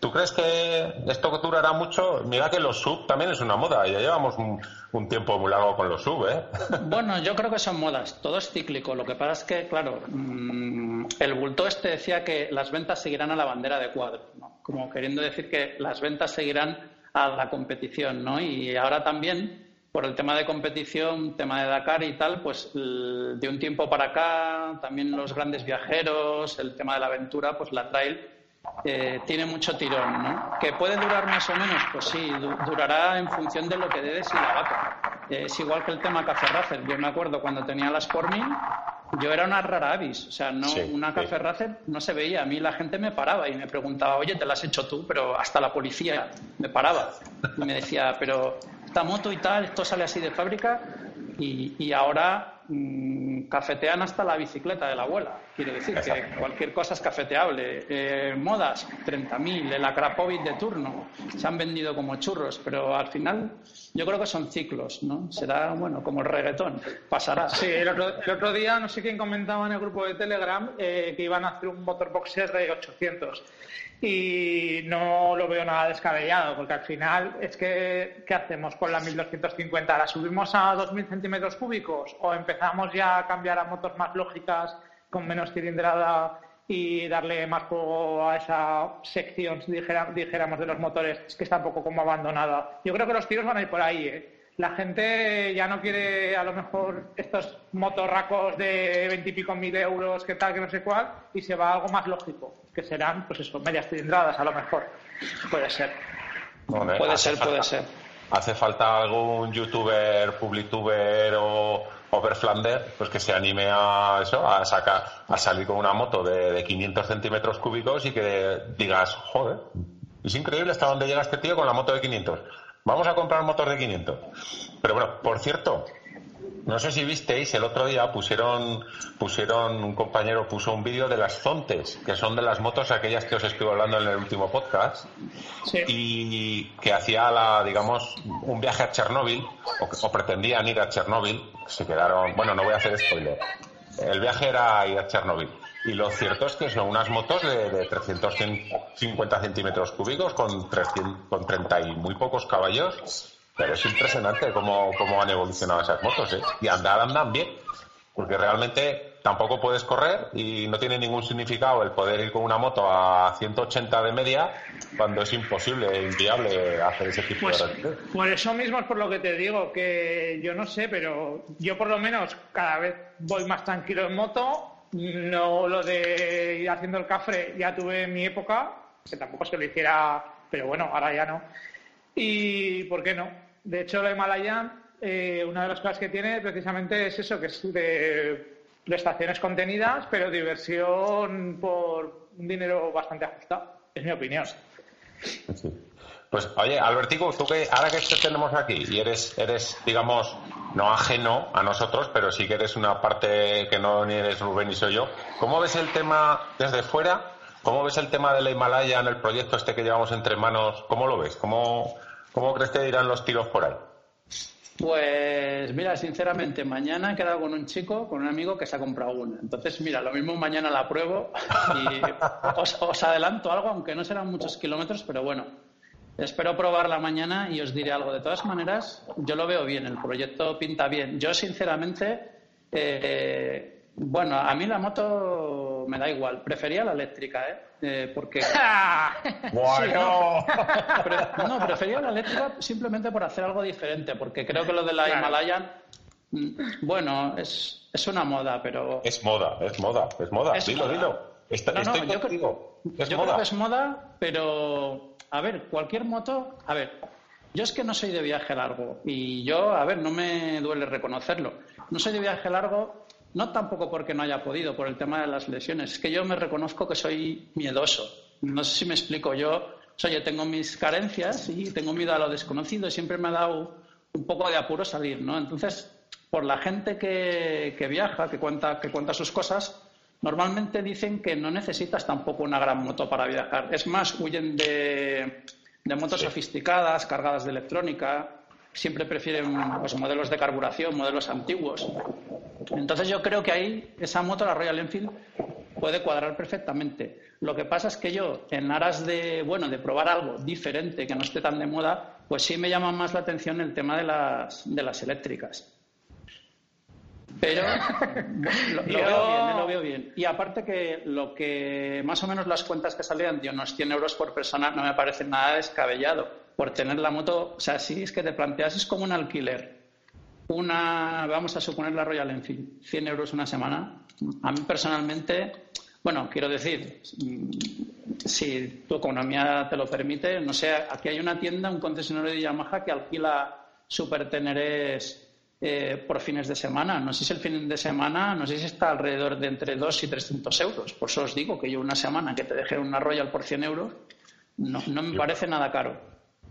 ¿Tú crees que esto durará mucho? Mira que los sub también es una moda. Ya llevamos un, tiempo muy largo con los sub, ¿eh? Bueno, yo creo que son modas. Todo es cíclico. Lo que pasa es que, claro, mm, el bulto este decía que las ventas seguirán a la bandera de cuadro, Como queriendo decir que las ventas seguirán a la competición, ¿no? Y ahora también, por el tema de competición, tema de Dakar y tal, pues de un tiempo para acá, también los grandes viajeros, el tema de la aventura, pues la trail eh, tiene mucho tirón, ¿no? ¿Que puede durar más o menos? Pues sí, durará en función de lo que debes y la vaca. es igual que el tema Café Racer. Yo me acuerdo cuando tenía las Sportmin, yo era una rara avis. O sea, no, una Café Racer no se veía. A mí la gente me paraba y me preguntaba, oye, te la has hecho tú, pero hasta la policía me paraba. Y me decía, pero esta moto y tal, esto sale así de fábrica y, y ahora Mm, cafetean hasta la bicicleta de la abuela. Quiere decir que cualquier cosa es cafeteable. Eh, modas, 30.000. El Akrapovic de turno. Se han vendido como churros, pero al final yo creo que son ciclos, ¿no? Será, bueno, como el reggaetón. Pasará. Sí, el otro, día no sé quién comentaba en el grupo de Telegram eh, que iban a hacer un motorboxer de 800 y no lo veo nada descabellado, porque al final es que, ¿qué hacemos con la 1250? ¿La subimos a 2000 centímetros cúbicos o empezamos ya a cambiar a motos más lógicas con menos cilindrada y darle más juego a esa sección, dijéramos, de los motores, es que está un poco como abandonada? Yo creo que los tiros van a ir por ahí, ¿eh? La gente ya no quiere a lo mejor estos motorracos de veintipico mil euros, que tal, que no sé cuál, y se va a algo más lógico, que serán, pues eso, medias cilindradas a lo mejor. Puede ser. puede ser, puede ser. ¿Hace falta algún youtuber, publituber o overflander pues que se anime a eso, a sacar, a salir con una moto de, de 500 centímetros cúbicos y que digas, joder, es increíble hasta dónde llega este tío con la moto de 500 Vamos a comprar un motor de 500. Pero bueno, por cierto, no sé si visteis, el otro día pusieron, pusieron un compañero puso un vídeo de las Zontes, que son de las motos aquellas que os estuve hablando en el último podcast, y que hacía la, digamos, un viaje a Chernóbil, o, o pretendían ir a Chernóbil, se quedaron, bueno, no voy a hacer spoiler. El viaje era ir a Chernóbil. Y lo cierto es que son unas motos de, 350 centímetros cúbicos con, 300, con 30 y muy pocos caballos. Pero es impresionante cómo, cómo han evolucionado esas motos. ¿eh? Y andar andan bien. Porque realmente tampoco puedes correr y no tiene ningún significado el poder ir con una moto a 180 de media cuando es imposible e inviable hacer ese tipo Pues, de recorrido. por eso mismo es por lo que te digo, que yo no sé, pero yo por lo menos cada vez voy más tranquilo en moto. No lo de ir haciendo el cafre, ya tuve mi época, que tampoco que lo hiciera, pero bueno, ahora ya no. Y ¿por qué no? De hecho, la Himalayan, eh, una de las cosas que tiene precisamente es eso, que es de prestaciones contenidas, pero diversión por un dinero bastante ajustado. Es mi opinión. Pues oye, Albertico, tú que ahora que te tenemos aquí y eres, eres, digamos, no ajeno a nosotros, pero sí que eres una parte que no ni eres Rubén ni soy yo, ¿cómo ves el tema desde fuera? ¿Cómo ves el tema de la Himalaya en el proyecto este que llevamos entre manos? ¿Cómo lo ves? ¿Cómo, cómo crees que irán los tiros por ahí? Pues mira, sinceramente, mañana he quedado con un chico, con un amigo que se ha comprado una. Entonces, mira, lo mismo mañana la pruebo y os, os adelanto algo, aunque no serán muchos kilómetros, pero bueno, espero probarla mañana y os diré algo. De todas maneras, yo lo veo bien, el proyecto pinta bien. Yo, sinceramente, eh, bueno, a mí la moto me da igual. Prefería la eléctrica, ¿eh? Eh, porque Bueno, Pre- no, prefería la eléctrica simplemente por hacer algo diferente, porque creo que lo de la Claro. Himalayan, mm, bueno, es, es una moda, pero... es moda, es moda, es moda. Es dilo, moda. dilo. Está- No, no, estoy yo contigo. Es yo moda. creo que es moda, pero a ver, cualquier moto, a ver, yo es que no soy de viaje largo y yo, a ver, no me duele reconocerlo. No soy de viaje largo, no tampoco porque no haya podido, por el tema de las lesiones, es que yo me reconozco que soy miedoso. No sé si me explico, yo, o sea, yo tengo mis carencias y tengo miedo a lo desconocido y siempre me ha dado un poco de apuro salir, ¿no? Entonces, por la gente que, que viaja, que cuenta, que cuenta sus cosas, Normalmente dicen que no necesitas tampoco una gran moto para viajar. Es más, huyen de, de motos sofisticadas, cargadas de electrónica. Siempre prefieren pues, modelos de carburación, modelos antiguos. Entonces yo creo que ahí esa moto, la Royal Enfield, puede cuadrar perfectamente. Lo que pasa es que yo, en aras de, bueno, de probar algo diferente, que no esté tan de moda, pues sí me llama más la atención el tema de las, de las eléctricas. Pero lo, veo bien, eh, lo veo bien. Y aparte que lo que más o menos las cuentas que salían de unos 100 euros por persona no me parece nada descabellado. Por tener la moto, o sea, si es que te planteas, es como un alquiler. Una, vamos a suponer la Royal Enfield, 100 euros una semana. A mí personalmente, bueno, quiero decir, mm, si tu economía te lo permite, no sé, aquí hay una tienda, un concesionario de Yamaha que alquila superteneres eh, por fines de semana. No sé si el fin de semana, no sé si está alrededor de entre 2 y 300 euros. Por eso os digo que yo una semana que te deje una Royal por 100 euros, no, no me parece nada caro.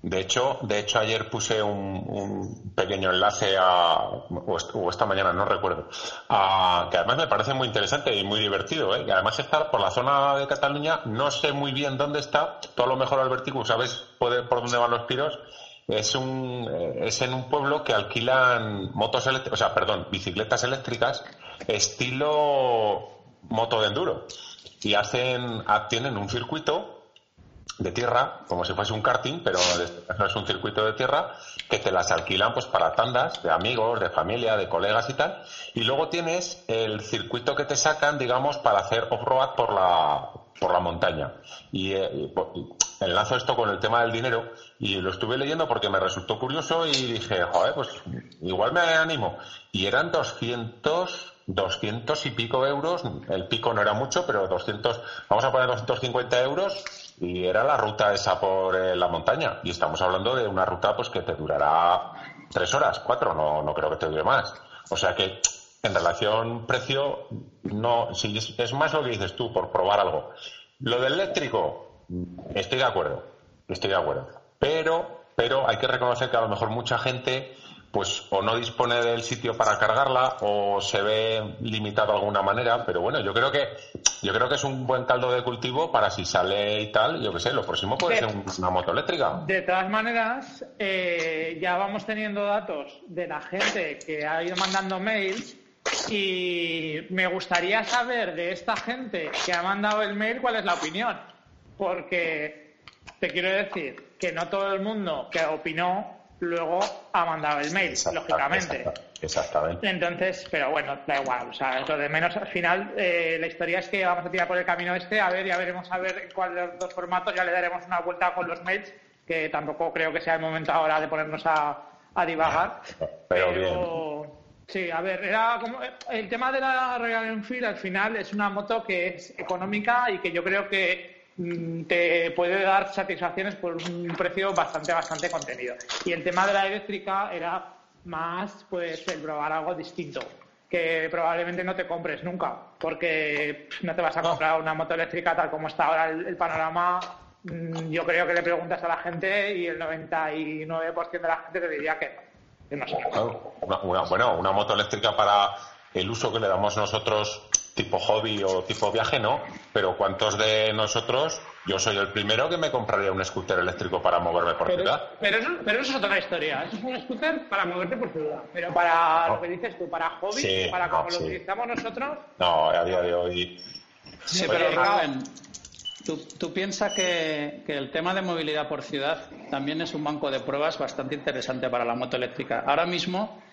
De hecho, de hecho ayer puse un, un pequeño enlace a, o, est- o esta mañana, no recuerdo, a- que además me parece muy interesante y muy divertido, ¿eh? Y además está por la zona de Cataluña, no sé muy bien dónde está, tú a lo mejor Albertico sabes por dónde van los tiros, es un, eh, es en un pueblo que alquilan motos o sea, perdón, bicicletas eléctricas, estilo moto de enduro. Y hacen, ah, tienen un circuito de tierra, como si fuese un karting, pero caso es un circuito de tierra, que te las alquilan pues para tandas de amigos, de familia, de colegas y tal. Y luego tienes el circuito que te sacan, digamos, para hacer off-road por la, por la montaña. Eh, y, y enlazo esto con el tema del dinero y lo estuve leyendo porque me resultó curioso y dije, joder, pues igual me animo. Y eran 200, 200 y pico euros, el pico no era mucho, pero 200, vamos a poner 250 euros y era la ruta esa por eh, la montaña. Y estamos hablando de una ruta pues que te durará tres horas, cuatro, no, no creo que te dure más. O sea que en relación precio, no, si es, es más lo que dices tú, por probar algo. Lo del eléctrico, estoy de acuerdo, estoy de acuerdo. Pero, pero hay que reconocer que a lo mejor mucha gente pues o no dispone del sitio para cargarla o se ve limitado de alguna manera, pero bueno, yo creo que yo creo que es un buen caldo de cultivo para si sale y tal, yo qué sé, lo próximo puede ser un- una moto eléctrica. De todas maneras, eh, ya vamos teniendo datos de la gente que ha ido mandando mails y me gustaría saber de esta gente que ha mandado el mail cuál es la opinión. Porque te quiero decir que no todo el mundo que opinó luego ha mandado el mail, lógicamente. Exactamente. Entonces, pero bueno, da igual. O sea, lo de menos al final, eh, la historia es que vamos a tirar por el camino este, a ver, ya veremos a ver cuál de los dos formatos, ya le daremos una vuelta con los mails, que tampoco creo que sea el momento ahora de ponernos a, divagar. Pero, bien. Sí, a ver, era como el tema de la Royal Enfield al final es una moto que es económica y que yo creo que te puede dar satisfacciones por un precio bastante, bastante contenido. Y el tema de la eléctrica era más pues el probar algo distinto que probablemente no te compres nunca porque no te vas a comprar una moto eléctrica tal como está ahora el, panorama. Mm, yo creo que le preguntas a la gente y el 99% de la gente te diría que no, bueno, una moto eléctrica para el uso que le damos nosotros tipo hobby o tipo viaje, no, pero ¿cuántos de nosotros yo soy el primero que me compraría un scooter eléctrico para moverme por ciudad. Pero eso, pero eso es otra historia. Eso es un scooter para moverte por ciudad. Pero para lo que dices tú, para hobby, para como lo utilizamos nosotros. No, a día de hoy. Sí, pero Rubén, tú, tú piensas que, que el tema de movilidad por ciudad también es un banco de pruebas bastante interesante para la moto eléctrica. Ahora mismo.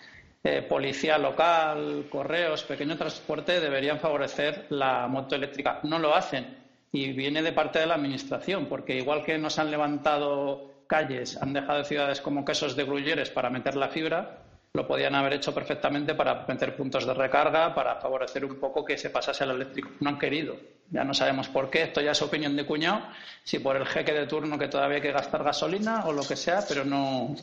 Eh, policía local, correos, pequeño transporte deberían favorecer la moto eléctrica. No lo hacen y viene de parte de la Administración, porque igual que nos han levantado calles, han dejado ciudades como quesos de grulleres para meter la fibra, lo podían haber hecho perfectamente para meter puntos de recarga, para favorecer un poco que se pasase al eléctrico. No han querido. Ya no sabemos por qué, esto ya es opinión de cuñado, si por el jeque de turno que todavía hay que gastar gasolina o lo que sea, pero no,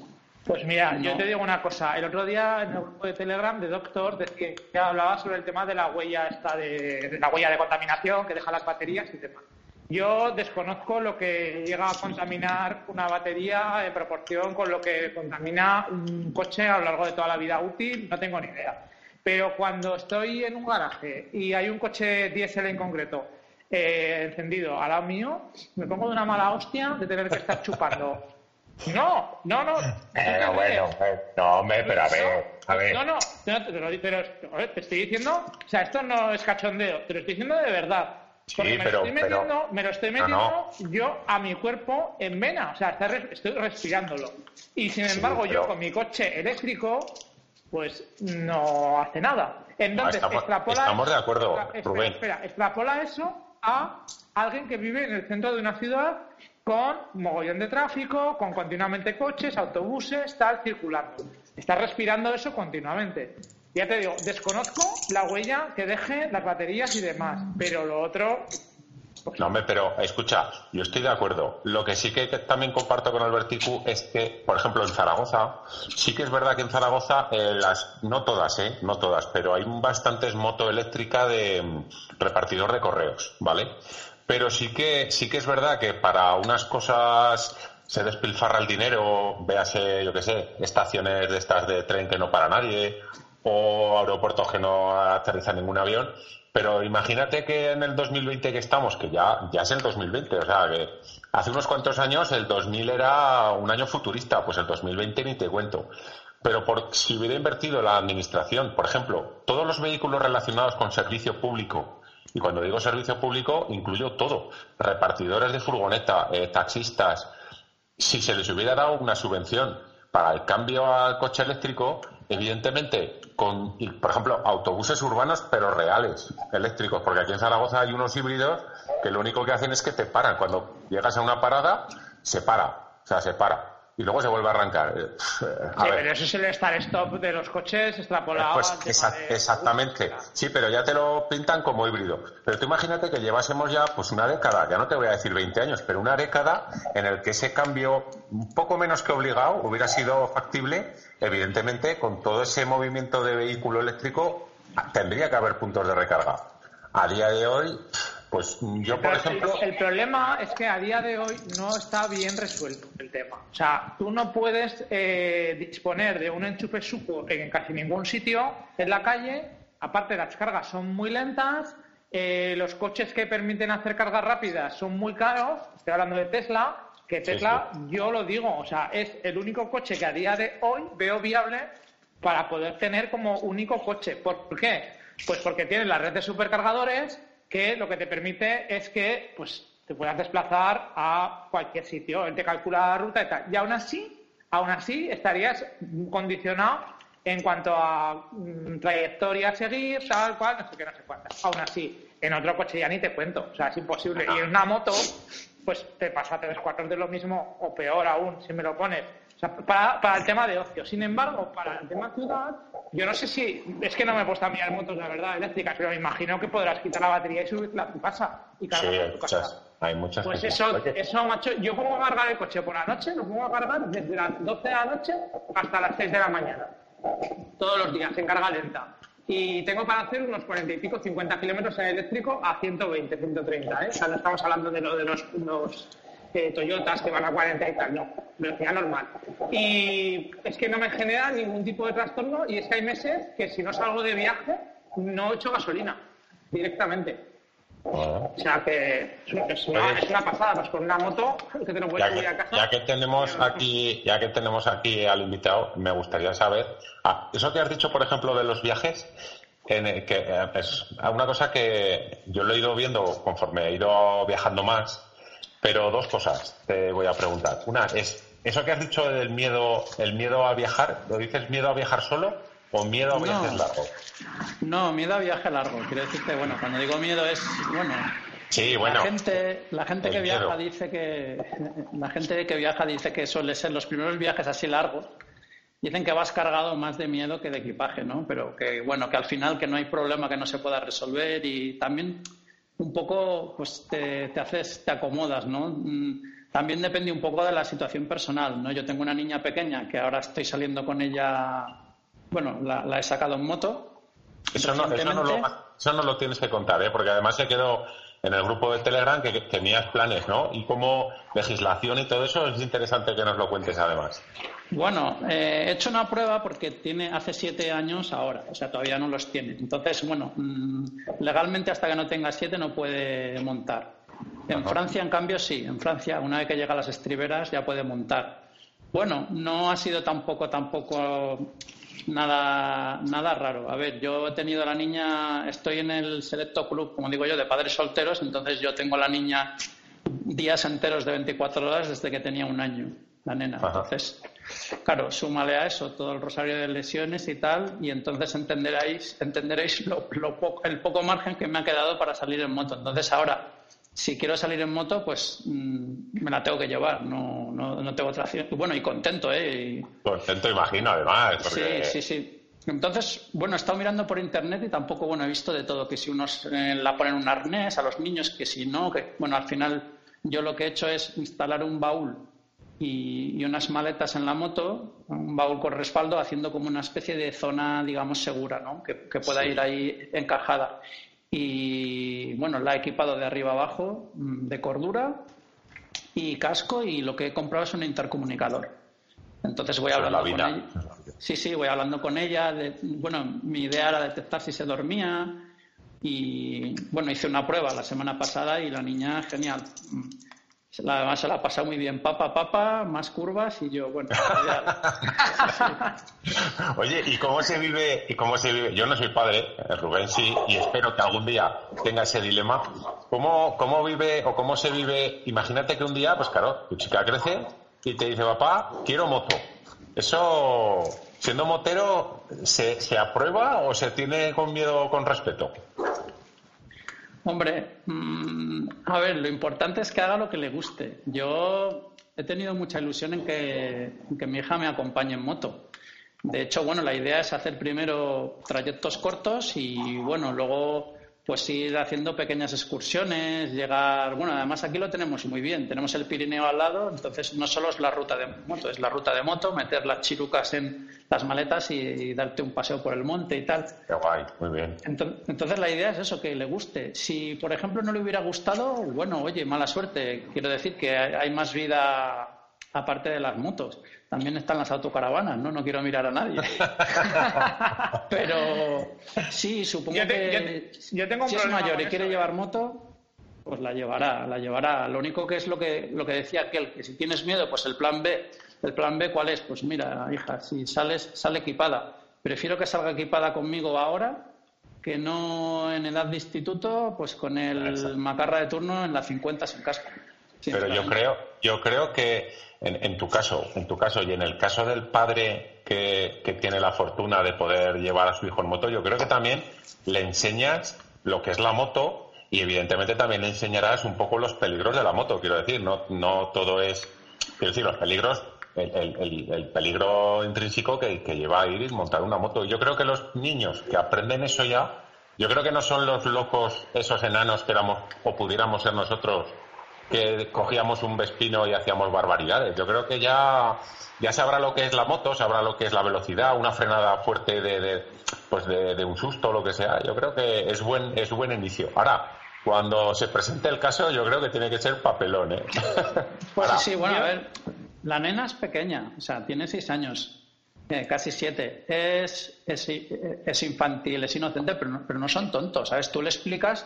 pues mira, yo te digo una cosa. El otro día en el grupo de Telegram de Doctor decía que hablaba sobre el tema de la huella esta de, la huella de contaminación que deja las baterías y demás. Yo desconozco lo que llega a contaminar una batería en proporción con lo que contamina un coche a lo largo de toda la vida útil, no tengo ni idea. Pero cuando estoy en un garaje y hay un coche diésel en concreto eh, encendido al lado mío, me pongo de una mala hostia de tener que estar chupando no, no, no. Eh, bueno, eh, no, me, pero a ver, a ver. No, no, pero te estoy diciendo, o sea, esto no es cachondeo, te lo estoy diciendo de verdad. Porque me, lo estoy metiendo, me lo estoy metiendo yo a mi cuerpo en vena, o sea, estoy respirándolo. Y sin embargo, yo con mi coche eléctrico, pues no hace nada. Entonces, estamos, extrapola. Estamos de acuerdo, Rubén. espera, extrapola eso a alguien que vive en el centro de una ciudad con mogollón de tráfico, con continuamente coches, autobuses, tal, circulando. Está respirando eso continuamente. Ya te digo, desconozco la huella que deje las baterías y demás, pero lo otro. Pues no, hombre, pero escucha, yo estoy de acuerdo. Lo que sí que también comparto con Alberticu es que, por ejemplo, en Zaragoza, sí que es verdad que en Zaragoza, eh, las, no todas, ¿eh? No todas, pero hay bastantes moto eléctrica de mm, repartidor de correos, ¿vale? Pero sí que, sí que es verdad que para unas cosas se despilfarra el dinero, véase, yo qué sé, estaciones de estas de tren que no para nadie, o aeropuertos que no aterriza ningún avión. Pero imagínate que en el 2020 que estamos, que ya, ya es el 2020, o sea, que hace unos cuantos años el 2000 era un año futurista, pues el 2020 ni te cuento. Pero por, si hubiera invertido la administración, por ejemplo, todos los vehículos relacionados con servicio público y cuando digo servicio público, incluyo todo. Repartidores de furgoneta, eh, taxistas. Si se les hubiera dado una subvención para el cambio al coche eléctrico, evidentemente, con, por ejemplo, autobuses urbanos, pero reales, eléctricos, porque aquí en Zaragoza hay unos híbridos que lo único que hacen es que te paran. Cuando llegas a una parada, se para, o sea, se para y luego se vuelve a arrancar. Eh, sí, pero eso es el start-stop de los coches extrapolado. Pues exactamente. Sí, pero ya te lo pintan como híbrido. Pero tú imagínate que llevásemos ya pues una década, ya no te voy a decir 20 años, pero una década en el que ese cambio, un poco menos que obligado, hubiera sido factible, evidentemente, con todo ese movimiento de vehículo eléctrico, tendría que haber puntos de recarga. A día de hoy, pues yo, por ejemplo. El, problema es que a día de hoy no está bien resuelto el tema. O sea, tú no puedes eh, disponer de un enchufe suco en casi ningún sitio en la calle. Aparte, las cargas son muy lentas. Eh, los coches que permiten hacer cargas rápidas son muy caros. Estoy hablando de Tesla. Que Tesla, yo lo digo, o sea, es el único coche que a día de hoy veo viable para poder tener como único coche. ¿Por qué? Pues porque tiene la red de supercargadores que lo que te permite es que pues, te puedas desplazar a cualquier sitio, él te calcula la ruta y tal. Y aún así, aún así estarías condicionado en cuanto a mm, trayectoria a seguir, tal cual, no sé qué, no sé cuántas. Aún así, en otro coche ya ni te cuento, o sea, es imposible. Y en una moto, pues te pasa tres cuartos de lo mismo, o peor aún, si me lo pones. O sea, para, para el tema de ocio. Sin embargo, para el tema ciudad, yo no sé si. Es que no me he puesto a mirar motos, la verdad, eléctricas, pero me imagino que podrás quitar la batería y subirla a tu casa y cargar Sí, tu casa. muchas, hay muchas Pues eso, Oye, eso, macho, yo pongo a cargar el coche por la noche, lo pongo a cargar desde las 12 de la noche hasta las 6 de la mañana. Todos los días, en carga lenta. Y tengo para hacer unos 40 y pico, 50 kilómetros en eléctrico a 120, 130, ¿eh? O sea, no estamos hablando de lo de los, los, eh, Toyotas que van a 40 y tal, no, velocidad normal. Y es que no me genera ningún tipo de trastorno y es que hay meses que si no salgo de viaje no echo gasolina directamente. bueno. O sea que es una, es pasada, pues con una moto que te lo puedes Ya subir que, a casa. ya que tenemos aquí, ya que tenemos aquí al invitado, me gustaría saber, ah, eso que has dicho, por ejemplo, de los viajes, en el que eh, es una cosa que yo lo he ido viendo conforme he ido viajando más, pero dos cosas te voy a preguntar. Una es eso que has dicho del miedo, el miedo a viajar, ¿lo dices miedo a viajar solo o miedo a No. viajes largos? No, miedo a viaje largo. Quiero decirte, bueno, cuando digo miedo es, bueno, Sí, bueno. la gente, la gente que viaja dice que, la gente que viaja dice que suele ser los primeros viajes así largos. Dicen que vas cargado más de miedo que de equipaje, ¿no? Pero que, bueno, que al final que no hay problema que no se pueda resolver y también un poco, pues te, te haces, te acomodas, ¿no? Mm, También depende un poco de la situación personal, ¿no? Yo tengo una niña pequeña que ahora estoy saliendo con ella, bueno, la, la he sacado en moto. Eso no, eso, no lo, eso no lo tienes que contar, ¿eh? porque además se quedó en el grupo de Telegram que, que tenías planes, ¿no? Y como legislación y todo eso es interesante que nos lo cuentes además. Bueno, eh, he hecho una prueba porque tiene hace siete años ahora, o sea, todavía no los tiene. Entonces, bueno, mm, legalmente hasta que no tenga siete no puede montar. En Francia, en cambio, sí. En Francia, una vez que llega a las estriberas, ya puede montar. Bueno, no ha sido tampoco, tampoco nada, nada raro. A ver, yo he tenido a la niña, estoy en el selecto club, como digo yo, de padres solteros, entonces yo tengo a la niña días enteros de 24 horas desde que tenía un año, la nena. Ajá. Entonces, claro, súmale a eso todo el rosario de lesiones y tal, y entonces entenderéis, entenderéis lo, lo poco- el poco margen que me ha quedado para salir en moto. Entonces ahora, si quiero salir en moto, pues mm, me la tengo que llevar, no, no, no tengo otra opción. Bueno, y contento, ¿eh? Y- Contento, imagino, además. Porque... Sí, sí, sí. Entonces, bueno, he estado mirando por internet y tampoco, bueno, he visto de todo, que si unos eh, la ponen un arnés a los niños, que si no, que, bueno, al final yo lo que he hecho es instalar un baúl y, y unas maletas en la moto, un baúl con respaldo, haciendo como una especie de zona, digamos, segura, ¿no? Que, que pueda Sí. ir ahí encajada. Y, bueno, la he equipado de arriba abajo, mm, de cordura y casco, y lo que he comprado es un intercomunicador. Entonces voy hablando la con ella. Sí, sí, voy hablando con ella. de- bueno, mi idea era detectar si se dormía. Y bueno, hice una prueba la semana pasada y la niña, genial. Además se la ha pasado muy bien. Papa, papa, más curvas y yo, bueno, Oye, ¿y cómo se vive? ¿Y cómo se vive? Yo no soy padre, eh, Rubén sí, y espero que algún día tenga ese dilema. ¿Cómo, cómo vive o cómo se vive? Imagínate que un día, pues claro, tu chica crece y te dice, papá, quiero moto. Eso, siendo motero, ¿se, se aprueba o se tiene con miedo o con respeto? Hombre, mm, a ver, lo importante es que haga lo que le guste. Yo he tenido mucha ilusión en que, en que mi hija me acompañe en moto. De hecho, bueno, la idea es hacer primero trayectos cortos y, bueno, luego pues ir haciendo pequeñas excursiones, llegar... Bueno, además aquí lo tenemos muy bien. Tenemos el Pirineo al lado, entonces no solo es la ruta de moto, es la ruta de moto, meter las chirucas en las maletas y, y darte un paseo por el monte y tal. Qué guay, muy bien. Enton- Entonces la idea es eso, que le guste. Si, por ejemplo, no le hubiera gustado, bueno, oye, mala suerte. Quiero decir que hay hay más vida aparte de las motos. También están las autocaravanas, ¿no? No quiero mirar a nadie. Pero sí, supongo Yo te- que yo te- yo tengo un si es mayor y quiere ¿eh? llevar moto, pues la llevará, la llevará. Lo único que es lo que, lo que decía aquel, que si tienes miedo, pues el plan B. ¿El plan B cuál es? Pues mira, hija, si sales, sale equipada. Prefiero que salga equipada conmigo ahora que no en edad de instituto, pues con el Exacto. macarra de turno en la 50 sin casco. Pero yo creo, yo creo que en, tu caso, en tu caso y en el caso del padre que, que tiene la fortuna de poder llevar a su hijo en moto, yo creo que también le enseñas lo que es la moto y evidentemente también le enseñarás un poco los peligros de la moto, quiero decir, no, no todo es, quiero decir, los peligros, el, peligro intrínseco que, que, lleva a ir y montar una moto. Yo creo que los niños que aprenden eso ya, yo creo que no son los locos, esos enanos que éramos o pudiéramos ser nosotros que cogíamos un vespino y hacíamos barbaridades. Yo creo que ya, ya sabrá lo que es la moto, sabrá lo que es la velocidad, una frenada fuerte de, de pues de, un susto o lo que sea. Yo creo que es buen, es buen inicio. Ahora, cuando se presente el caso, yo creo que tiene que ser papelón, ¿eh? Pues sí, bueno, a ver, la nena es pequeña, o sea, tiene seis años, eh, casi siete. Es, es, es, infantil, es inocente, pero no, pero no son tontos, ¿sabes? Tú le explicas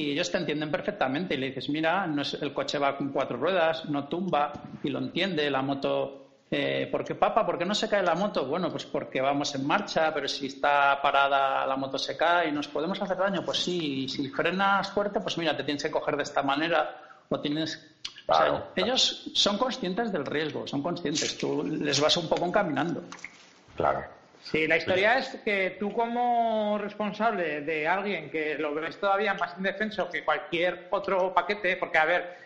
y ellos te entienden perfectamente y le dices, mira, no es, el coche va con cuatro ruedas, no tumba, y lo entiende, la moto eh, ¿Por qué, papá? ¿Por qué no se cae la moto? Bueno, pues porque vamos en marcha, pero si está parada la moto se cae y nos podemos hacer daño. Pues sí, y si frenas fuerte, pues mira, te tienes que coger de esta manera o tienes... o sea, ellos son conscientes del riesgo, son conscientes. Tú les vas un poco encaminando. Claro. Sí, la historia es que tú como responsable de alguien que lo ves todavía más indefenso que cualquier otro paquete, porque a ver,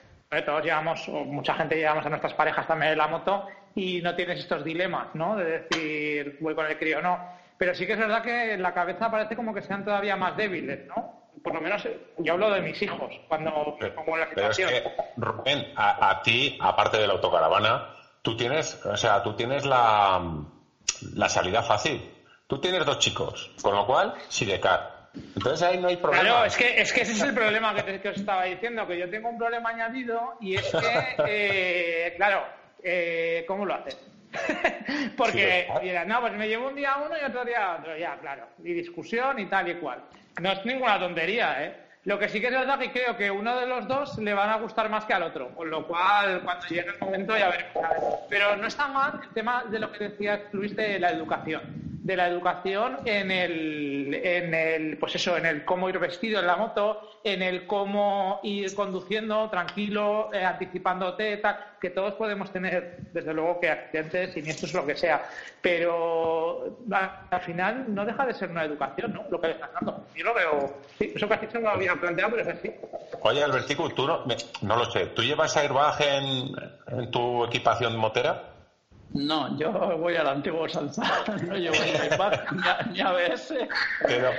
todos llevamos, o mucha gente llevamos a nuestras parejas también en la moto y no tienes estos dilemas, ¿no? De decir, voy con el crío o no. Pero sí que es verdad que en la cabeza parece como que sean todavía más débiles, ¿no? Por lo menos yo hablo de mis hijos cuando me pongo en la situación. Pero es que, Rubén, a, ti, aparte de la autocaravana, tú tienes, o sea, tú tienes la, la salida fácil. Tú tienes dos chicos, con lo cual, si de car. Entonces ahí no hay problema. Claro, es que, es que ese es el problema que, os estaba diciendo, que yo tengo un problema añadido y es que, eh, claro, eh, ¿cómo lo haces? Porque no, pues me llevo un día uno y otro día otro, ya, claro, y discusión y tal y cual. No es ninguna tontería, ¿eh? Lo que sí que es verdad que creo que uno de los dos le van a gustar más que al otro, con lo cual cuando llegue el momento ya veremos. Pero no está mal el tema de lo que decías Luis de la educación, de la educación en el, en el, pues eso, en el cómo ir vestido en la moto, en el cómo ir conduciendo tranquilo, eh, anticipándote, tal, que todos podemos tener, desde luego, que accidentes, siniestros, lo que sea, pero al final no deja de ser una educación, ¿no? Lo que estás dando. Yo lo veo, sí, eso casi se lo había planteado, pero es así. Oye, Albertico, tú no, no lo sé, ¿tú llevas airbag en, en tu equipación motera? No, yo voy al antiguo salsa, no llevo ni iPad ni, ABS. Pero...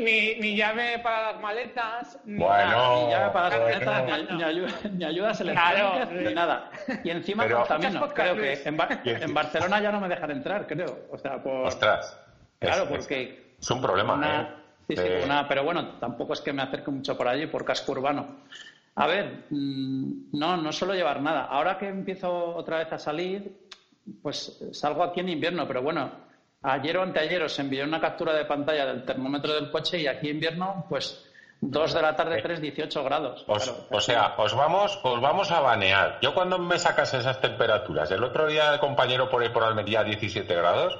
Ni, llave para las maletas, ni, bueno, ni llave para las maletas, ni, ayuda, ni ayudas electrónicas, ni nada. Y encima Pero... también creo que en, en, Barcelona ya no me dejan entrar, creo. O sea, por... Ostras. Claro, porque... Es, un problema, ¿eh? Sí, sí, una, pero bueno, tampoco es que me acerque mucho por allí, por casco urbano. A ver, mm, no, no suelo llevar nada. Ahora que empiezo otra vez a salir, pues salgo aquí en invierno, pero bueno, ayer o anteayer os envié una captura de pantalla del termómetro del coche y aquí invierno, pues 2 de la tarde, 3, 18 grados. O sea, os vamos, os vamos a banear. Yo cuando me sacas esas temperaturas, el otro día el compañero por ahí por Almería 17 grados,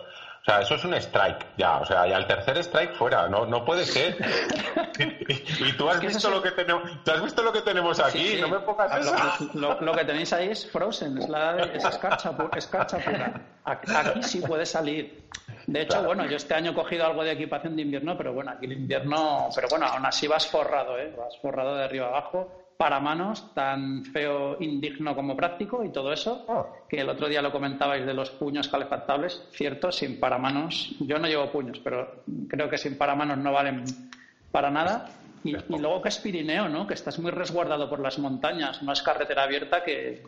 o sea, eso es un strike, ya. O sea, y al tercer strike fuera. No, no puede ser. y, tú has visto lo que tenemos, tú has visto lo que tenemos aquí. No me pongas eso. Lo, que tenéis ahí es Frozen, es, la, es escarcha, escarcha pura. Aquí sí puede salir. De hecho, bueno, yo este año he cogido algo de equipación de invierno, pero bueno, aquí el invierno, pero bueno, aún así vas forrado, ¿eh? Vas forrado de arriba abajo para manos, tan feo, indigno como práctico y todo eso, oh. que el otro día lo comentabais de los puños calefactables, cierto, sin paramanos, yo no llevo puños, pero creo que sin paramanos no valen para nada. Y, luego que es Pirineo, ¿no? Que estás muy resguardado por las montañas, no es carretera abierta que,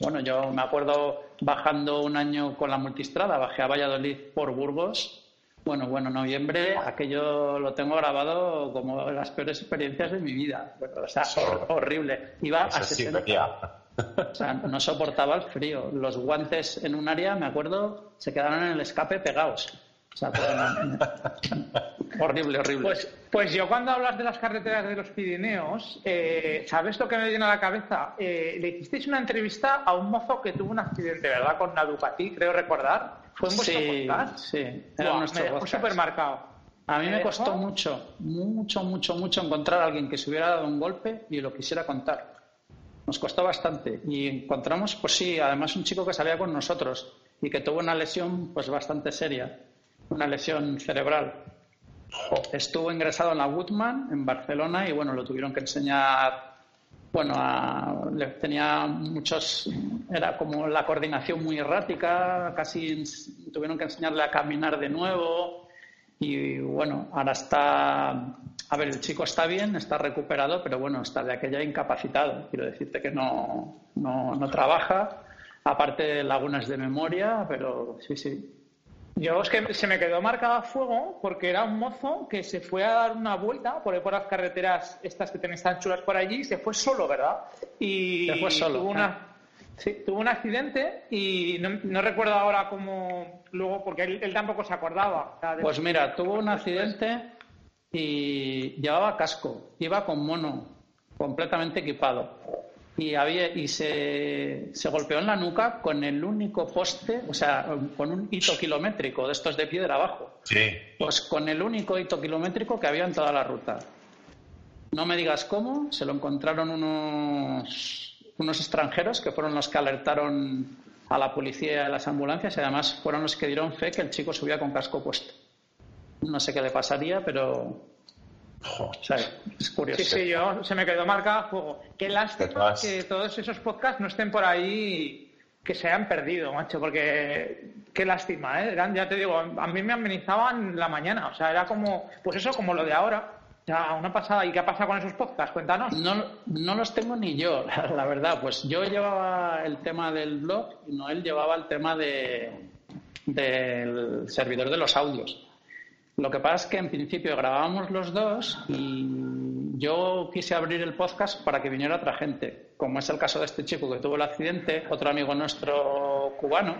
bueno, yo me acuerdo bajando un año con la multistrada, bajé a Valladolid por Burgos bueno, bueno, noviembre, aquello lo tengo grabado como las peores experiencias de mi vida. o sea, horrible. Iba a 60. O sea, no soportaba el frío. Los guantes en un área, me acuerdo, se quedaron en el escape pegados. O sea, horrible, horrible. Pues, pues yo cuando hablas de las carreteras de los Pirineos, eh, ¿sabes lo que me viene a la cabeza? Eh, le hicisteis una entrevista a un mozo que tuvo un accidente, ¿verdad? Con una Ducati, creo recordar. ¿Fue en vuestro sí, podcast? Sí, era nuestro me supermercado. A mí me, costó mucho, mucho, mucho, mucho encontrar a alguien que se hubiera dado un golpe y lo quisiera contar. Nos costó bastante. Y encontramos, pues sí, además un chico que salía con nosotros. y que tuvo una lesión pues bastante seria, una lesión cerebral. Estuvo ingresado en la Woodman en Barcelona y bueno, lo tuvieron que enseñar, bueno, tenía muchos, era como la coordinación muy errática, casi tuvieron que enseñarle a caminar de nuevo y bueno, ahora está, a ver, el chico está bien, está recuperado, pero bueno, está de aquella incapacitado. Quiero decirte que no, no, no trabaja, aparte lagunas de memoria, pero sí, sí, yo es que se me quedó marcado a fuego porque era un mozo que se fue a dar una vuelta por, por las carreteras estas que tenéis tan chulas por allí y se fue solo, ¿verdad? Y se fue solo. Tuvo, una, sí, tuvo un accidente y no, recuerdo ahora cómo luego, porque él, tampoco se acordaba. pues mira, tuvo un accidente y llevaba casco, iba con mono, completamente equipado y, había, y se, se, golpeó en la nuca con el único poste, o sea, con un hito kilométrico de estos de piedra abajo. Sí. Pues con el único hito kilométrico que había en toda la ruta. No me digas cómo, se lo encontraron unos, unos extranjeros que fueron los que alertaron a la policía y a las ambulancias y además fueron los que dieron fe que el chico subía con casco puesto. No sé qué le pasaría, pero es curioso. Sí, sí, yo se me quedó marcada a juego. Qué lástima que todos esos podcasts no estén por ahí, que se hayan perdido, macho, porque qué lástima, ¿eh? ya te digo, a mí me amenizaban la mañana, o sea, era como, pues eso, como lo de ahora. Ya, una pasada. ¿Y qué pasa con esos podcasts? Cuéntanos. No, no los tengo ni yo, la, verdad. Pues yo llevaba el tema del blog y Noel llevaba el tema de, del servidor de los audios. Lo que pasa es que en principio grabábamos los dos y yo quise abrir el podcast para que viniera otra gente, como es el caso de este chico que tuvo el accidente, otro amigo nuestro cubano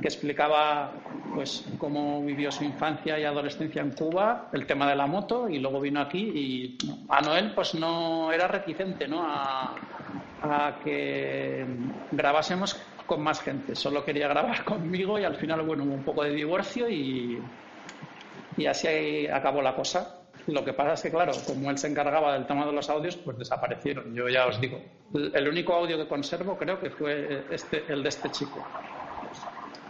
que explicaba pues cómo vivió su infancia y adolescencia en Cuba, el tema de la moto y luego vino aquí y a Noel pues no era reticente ¿no? a, a que grabásemos con más gente, solo quería grabar conmigo y al final bueno hubo un poco de divorcio y y así acabó la cosa. Lo que pasa es que, claro, como él se encargaba del tema de los audios, pues desaparecieron. Yo ya os digo, el único audio que conservo creo que fue este, el de este chico.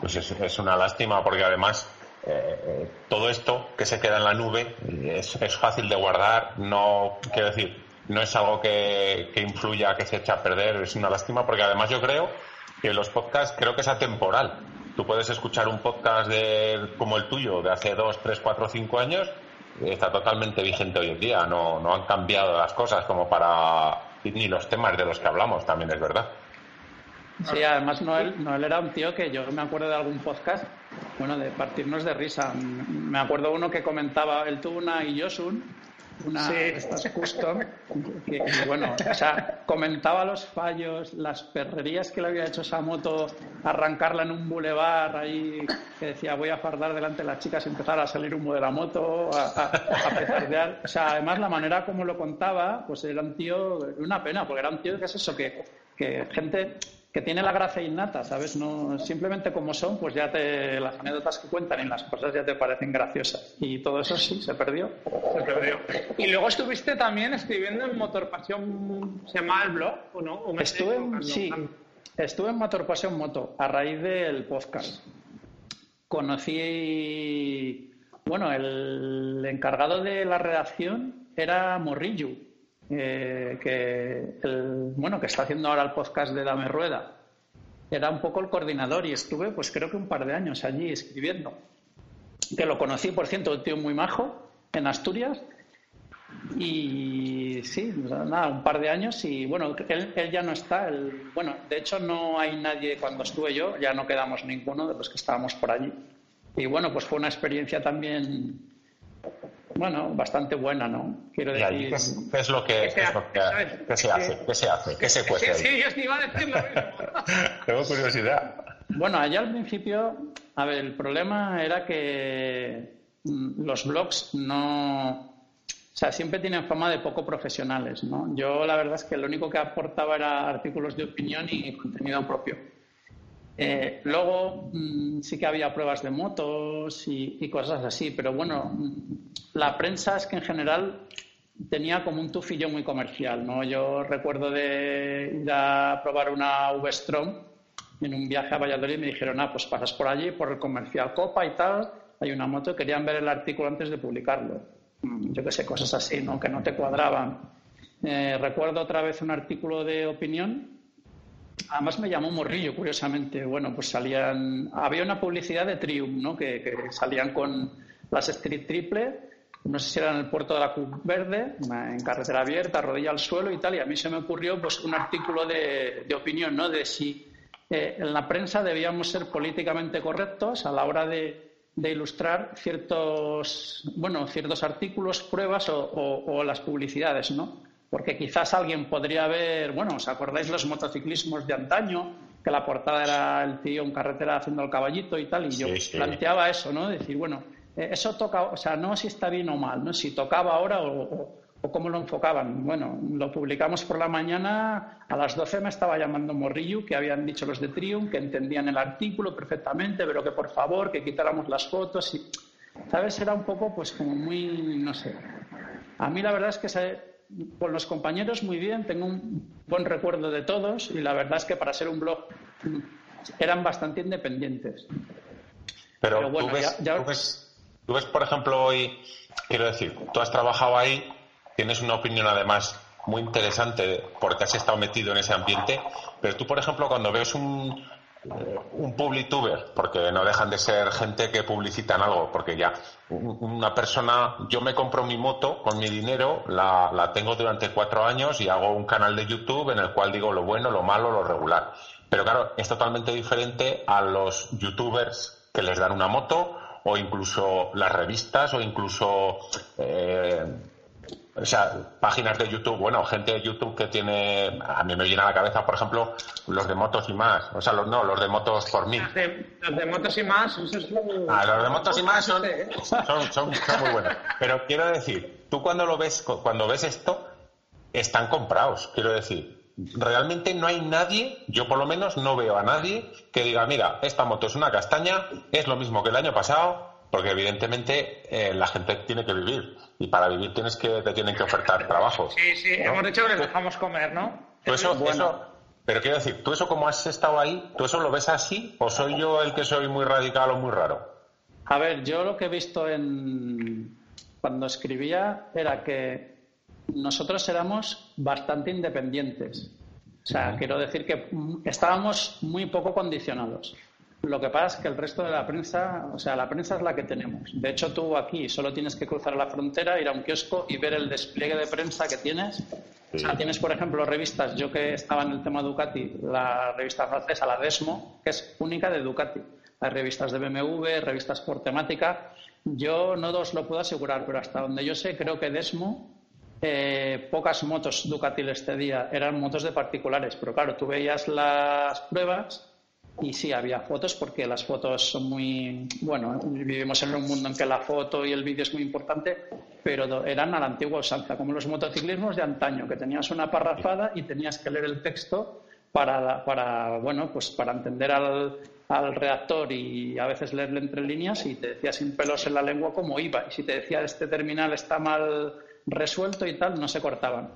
Pues es, una lástima porque además eh, eh, todo esto que se queda en la nube es, fácil de guardar, no, quiero decir, no es algo que, que influya, que se eche a perder, es una lástima porque además yo creo que los podcasts creo que es atemporal Tú puedes escuchar un podcast de, como el tuyo de hace dos, tres, cuatro, cinco años y está totalmente vigente hoy en día. No, no han cambiado las cosas como para. ni los temas de los que hablamos, también es verdad. Sí, además Noel, Noel era un tío que yo me acuerdo de algún podcast, bueno, de partirnos de risa. Me acuerdo uno que comentaba, él tuvo una Yosun una sí. estas custom que, bueno, o sea, comentaba los fallos, las perrerías que le había hecho esa moto, arrancarla en un bulevar ahí, que decía voy a fardar delante de las chicas y empezar a salir humo de la moto, a, a, O sea, además la manera como lo contaba, pues era un tío, una pena, porque era un tío que es eso, que, que gente que tiene la gracia innata, ¿sabes? No, simplemente como son, pues ya te, las anécdotas que cuentan y las cosas ya te parecen graciosas. Y todo eso sí, se perdió. Se perdió. Y luego estuviste también escribiendo en Motor Pasión, ¿se llama el blog o no? estuve, en, sí, estuve en Motor Pasión Moto a raíz del podcast. Conocí, bueno, el encargado de la redacción era Morrillo eh, que el, bueno que está haciendo ahora el podcast de Dame Rueda era un poco el coordinador y estuve pues creo que un par de años allí escribiendo. Que lo conocí por cierto un tío muy majo en Asturias. Y sí nada un par de años y bueno él, él ya no está bueno de hecho no hay nadie cuando estuve yo ya no quedamos ninguno de los que estábamos por allí. Y bueno pues fue una experiencia también bueno, bastante buena, ¿no? Quiero decir... ¿qué, es, lo que, ¿qué se, hace? ¿Qué se hace? ¿Qué se cuece? Sí, sí, yo iba a decir lo mismo. Tengo curiosidad. Bueno, allá al principio, a ver, el problema era que mm, los blogs no... O sea, siempre tienen fama de poco profesionales, ¿no? Yo la verdad es que lo único que aportaba era artículos de opinión y contenido propio. Eh, luego mm, sí que había pruebas de motos y, cosas así, pero bueno, mm, la prensa es que en general tenía como un tufillo muy comercial, ¿no? Yo recuerdo de ir a probar una V-Strom en un viaje a Valladolid me dijeron, ah, pues pasas por allí, por el comercial Copa y tal, hay una moto, querían ver el artículo antes de publicarlo. Mm, yo qué sé, cosas así, ¿no? Que no te cuadraban. Eh, recuerdo otra vez un artículo de opinión Además me llamó Morrillo, curiosamente. Bueno, pues salían. Había una publicidad de Triumph, ¿no? Que, salían con las Street Triple. No sé si era en el puerto de la Cruz Verde, en carretera abierta, rodilla al suelo y tal. Y a mí se me ocurrió pues un artículo de, opinión, ¿no? De si eh, en la prensa debíamos ser políticamente correctos a la hora de, ilustrar ciertos, bueno, ciertos artículos, pruebas o, o las publicidades, ¿no? Porque quizás alguien podría ver, bueno, ¿os acordáis los motociclismos de antaño? Que la portada era el tío en carretera haciendo el caballito y tal, y yo planteaba eso, ¿no? Decir, bueno, eh, eso toca, o sea, no si está bien o mal, ¿no? Si tocaba ahora o, cómo lo enfocaban. Bueno, lo publicamos por la mañana, a las 12 me estaba llamando Morrillo, que habían dicho los de Triumph, que entendían el artículo perfectamente, pero que por favor, que quitáramos las fotos y... ¿Sabes? Era un poco, pues, como muy, no sé. A mí la verdad es que con los compañeros muy bien, tengo un buen recuerdo de todos y la verdad es que para ser un blog eran bastante independientes. Pero, tú, ves, tú, ves, por ejemplo, hoy, quiero decir, tú has trabajado ahí, tienes una opinión además muy interesante porque has estado metido en ese ambiente, pero tú, por ejemplo, cuando ves un, un publituber, porque no dejan de ser gente que publicitan algo, porque ya una persona, yo me compro mi moto con mi dinero, la, la, tengo durante cuatro años y hago un canal de YouTube en el cual digo lo bueno, lo malo, lo regular. Pero claro, es totalmente diferente a los youtubers que les dan una moto o incluso las revistas o incluso eh, o sea, páginas de YouTube, bueno, gente de YouTube que tiene, a mí me viene a la cabeza, por ejemplo, los de motos y más, o sea, los, no, los de motos por mí. Los de, motos y más, ah, los de motos y más son, son, son, muy buenos. Pero quiero decir, tú cuando lo ves, cuando ves esto, están comprados, quiero decir. Realmente no hay nadie, yo por lo menos no veo a nadie que diga, mira, esta moto es una castaña, es lo mismo que el año pasado, porque evidentemente eh, la gente tiene que vivir y para vivir tienes que te tienen que ofertar trabajo. Sí, sí, hemos dicho que les dejamos comer, ¿no? eso, pero quiero decir, tú eso como has estado ahí, ¿tú eso lo ves así o soy yo el que soy muy radical o muy raro? A ver, yo lo que he visto en cuando escribía era que nosotros éramos bastante independientes. O sea, quiero decir que estábamos muy poco condicionados. Lo que pasa es que el resto de la prensa, o sea, la prensa es la que tenemos. De hecho, tú aquí solo tienes que cruzar la frontera, ir a un kiosco y ver el despliegue de prensa que tienes. O sea, tienes, por ejemplo, revistas. Yo que estaba en el tema Ducati, la revista francesa, la Desmo, que es única de Ducati. Hay revistas de BMW, revistas por temática. Yo no os lo puedo asegurar, pero hasta donde yo sé, creo que Desmo eh, pocas motos Ducati este día eran motos de particulares, pero claro, tú veías las pruebas y sí, había fotos porque las fotos son muy, bueno, vivimos en un mundo en que la foto y el vídeo es muy importante, pero eran a la antigua usanza, como los motociclismos de antaño, que tenías una parrafada y tenías que leer el texto para, para bueno, pues para entender al, al redactor y a veces leerle entre líneas y te decía sin pelos en la lengua cómo iba. Y si te decía este terminal está mal resuelto y tal, no se cortaban.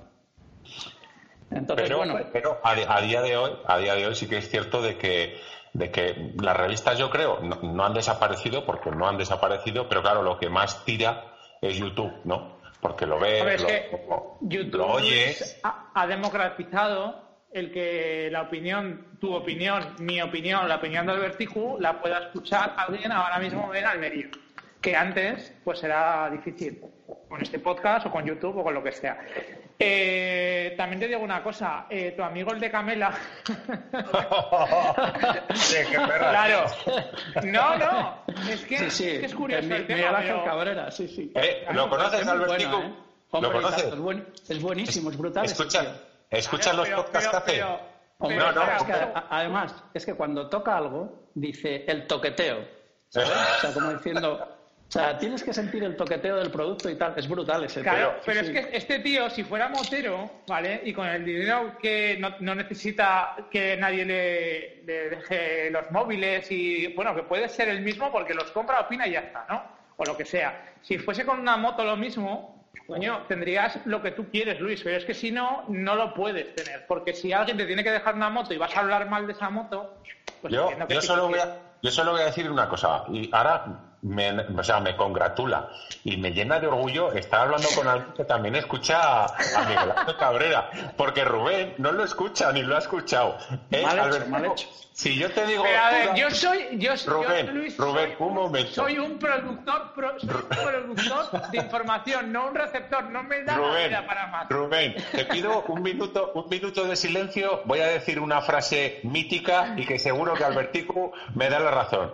Entonces, pero, bueno. pero a, día de hoy, a día de hoy sí que es cierto de que de que las revistas yo creo no, han desaparecido porque no han desaparecido, pero claro, lo que más tira es YouTube, ¿no? Porque lo ves, lo, YouTube oyes. Ha, democratizado el que la opinión, tu opinión, mi opinión, la opinión del Vertiju, la pueda escuchar alguien ahora mismo en Almería. Que antes, pues era difícil con este podcast o con YouTube o con lo que sea. Eh, también te digo una cosa, eh, tu amigo el de Camela. sí, qué perra. Claro. No, no. Es que, es, curioso. el tema, Cabrera, sí, sí. Eh, ¿Lo conoces, Albertico? ¿eh? ¿Lo conoces? Es, buenísimo, es brutal. Escucha, escucha los podcasts que hace. no, no, es que, además, es que cuando toca algo, dice el toqueteo. ¿sabes? O sea, como diciendo, o sea, tienes que sentir el toqueteo del producto y tal. Es brutal ese Claro, pero es que este tío, si fuera motero, ¿vale? Y con el dinero que no, necesita que nadie le, deje los móviles y, bueno, que puede ser el mismo porque los compra, opina y ya está, ¿no? O lo que sea. Si fuese con una moto lo mismo, coño, tendrías lo que tú quieres, Luis. Pero es que si no, no lo puedes tener. Porque si alguien te tiene que dejar una moto y vas a hablar mal de esa moto, pues yo, yo sí, solo voy a, yo solo voy a decir una cosa, y ahora me, o sea, me congratula y me llena de orgullo estar hablando con alguien que también escucha a, Miguel Ángel Cabrera, porque Rubén no lo escucha ni lo ha escuchado. ¿Eh, Mal hecho, Alberto? mal hecho. Si yo te digo... Pero a tú ver, da- yo soy, yo, yo, Rubén, Luis, Rubén, soy, un momento. soy un productor, pro- soy un productor de información, no un receptor, no me da la vida para más. Rubén, te pido un minuto, un minuto de silencio. Voy a decir una frase mítica y que seguro que Albertico me da la razón.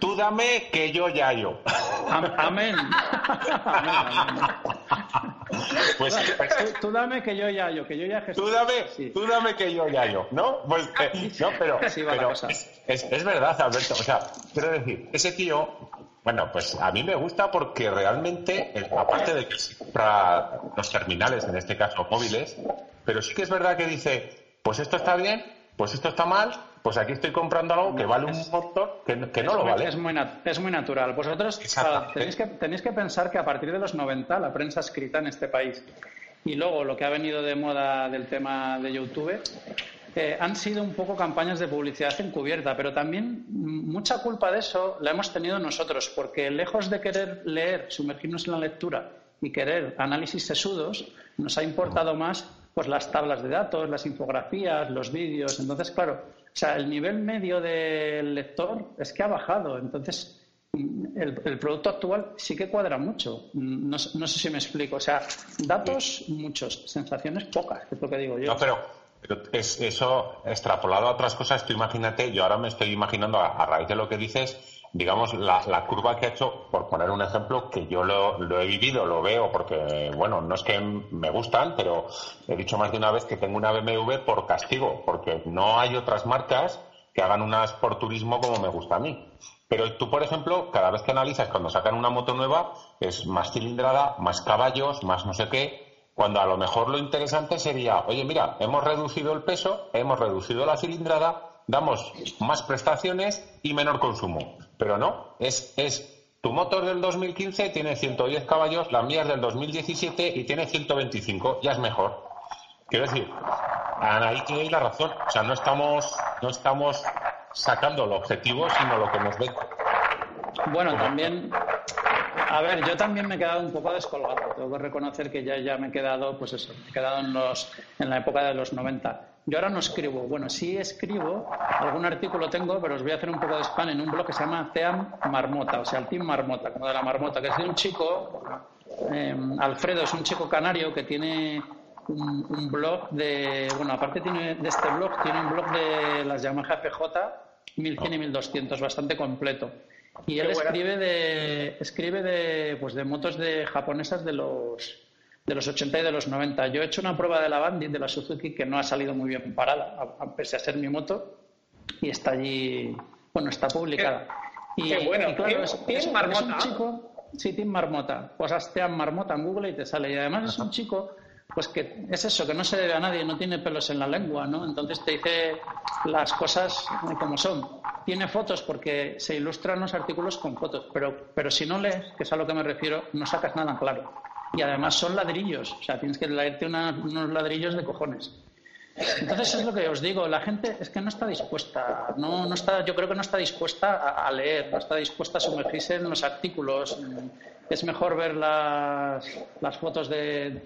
Tú dame que yo ya yo. Am- Amén. Amén, amén. Pues, Tú, tú dame que yo ya yo, que yo ya Jesús. tú dame, Sí. tú dame que yo ya yo, ¿no? Pues, eh, no, pero, es, es- es verdad, Alberto. O sea, quiero decir, ese tío, bueno, pues a mí me gusta porque realmente, eh, aparte de que es para los terminales, en este caso móviles, pero sí que es verdad que dice, pues esto está bien, pues esto está mal, pues aquí estoy comprando algo que vale un montón, que, no- que no es, lo muy, vale. es, muy es muy natural. Vosotros claro, tenéis, que, tenéis que pensar que a partir de los 90 la prensa escrita en este país y luego lo que ha venido de moda del tema de YouTube eh, han sido un poco campañas de publicidad encubierta, pero también mucha culpa de eso la hemos tenido nosotros, porque lejos de querer leer, sumergirnos en la lectura y querer análisis sesudos, nos ha importado más pues las tablas de datos, las infografías, los vídeos. Entonces, claro, o sea, el nivel medio del lector es que ha bajado. Entonces, el, el producto actual sí que cuadra mucho. No, no sé si me explico. O sea, datos muchos, sensaciones pocas, es lo que digo yo. No, pero, es, eso extrapolado a otras cosas, tú imagínate, yo ahora me estoy imaginando a raíz de lo que dices, digamos, la, la curva que ha hecho, por poner un ejemplo, que yo lo, lo he vivido, lo veo, porque, bueno, no es que me gustan, pero he dicho más de una vez que tengo una BMW por castigo, porque no hay otras marcas que hagan unas por turismo como me gusta a mí. Pero tú, por ejemplo, cada vez que analizas cuando sacan una moto nueva, es más cilindrada, más caballos, más no sé qué, cuando a lo mejor lo interesante sería, oye, mira, hemos reducido el peso, hemos reducido la cilindrada, damos más prestaciones y menor consumo. Pero no, es, es tu motor del 2015 tiene 110 caballos, la mía es del 2017 y tiene 125, ya es mejor. Quiero decir, ahí tenéis la razón. O sea, no estamos, no estamos sacando el objetivo, sino lo que nos ve. Bueno, también, a ver, yo también me he quedado un poco descolgado. Tengo que reconocer que ya, ya me he quedado, pues eso, me he quedado en, los, en la época de los 90. Yo ahora no escribo. Bueno, sí escribo, algún artículo tengo, pero os voy a hacer un poco de spam en un blog que se llama Team Marmota, o sea, el Team Marmota, como de la marmota, que es de un chico, eh, Alfredo, es un chico canario que tiene un, un blog de, bueno, aparte tiene de este blog, tiene un blog de las Yamaha FJ 1100 y 1200, bastante completo. Y él escribe de, escribe de, pues de motos de japonesas de los, de los 80 y de los 90. Yo he hecho una prueba de la Bandit, de la Suzuki, que no ha salido muy bien parada, a, a pese a ser mi moto, y está allí, bueno, está publicada. y, qué bueno. y claro, es, Team es- es Marmota. un chico, sí, Team Marmota, pues Team Marmota en Google y te sale. Y además es un chico pues que es eso, que no se debe a nadie, no tiene pelos en la lengua, ¿no? Entonces te dice las cosas como son. Tiene fotos porque se ilustran los artículos con fotos, pero, pero si no lees, que es a lo que me refiero, no sacas nada claro. Y además son ladrillos, o sea, tienes que leerte una- unos ladrillos de cojones. Entonces es lo que os digo, la gente es que no está dispuesta, no, no está, yo creo que no está dispuesta a, a leer, no está dispuesta a sumergirse en los artículos. Es mejor ver las, las fotos de,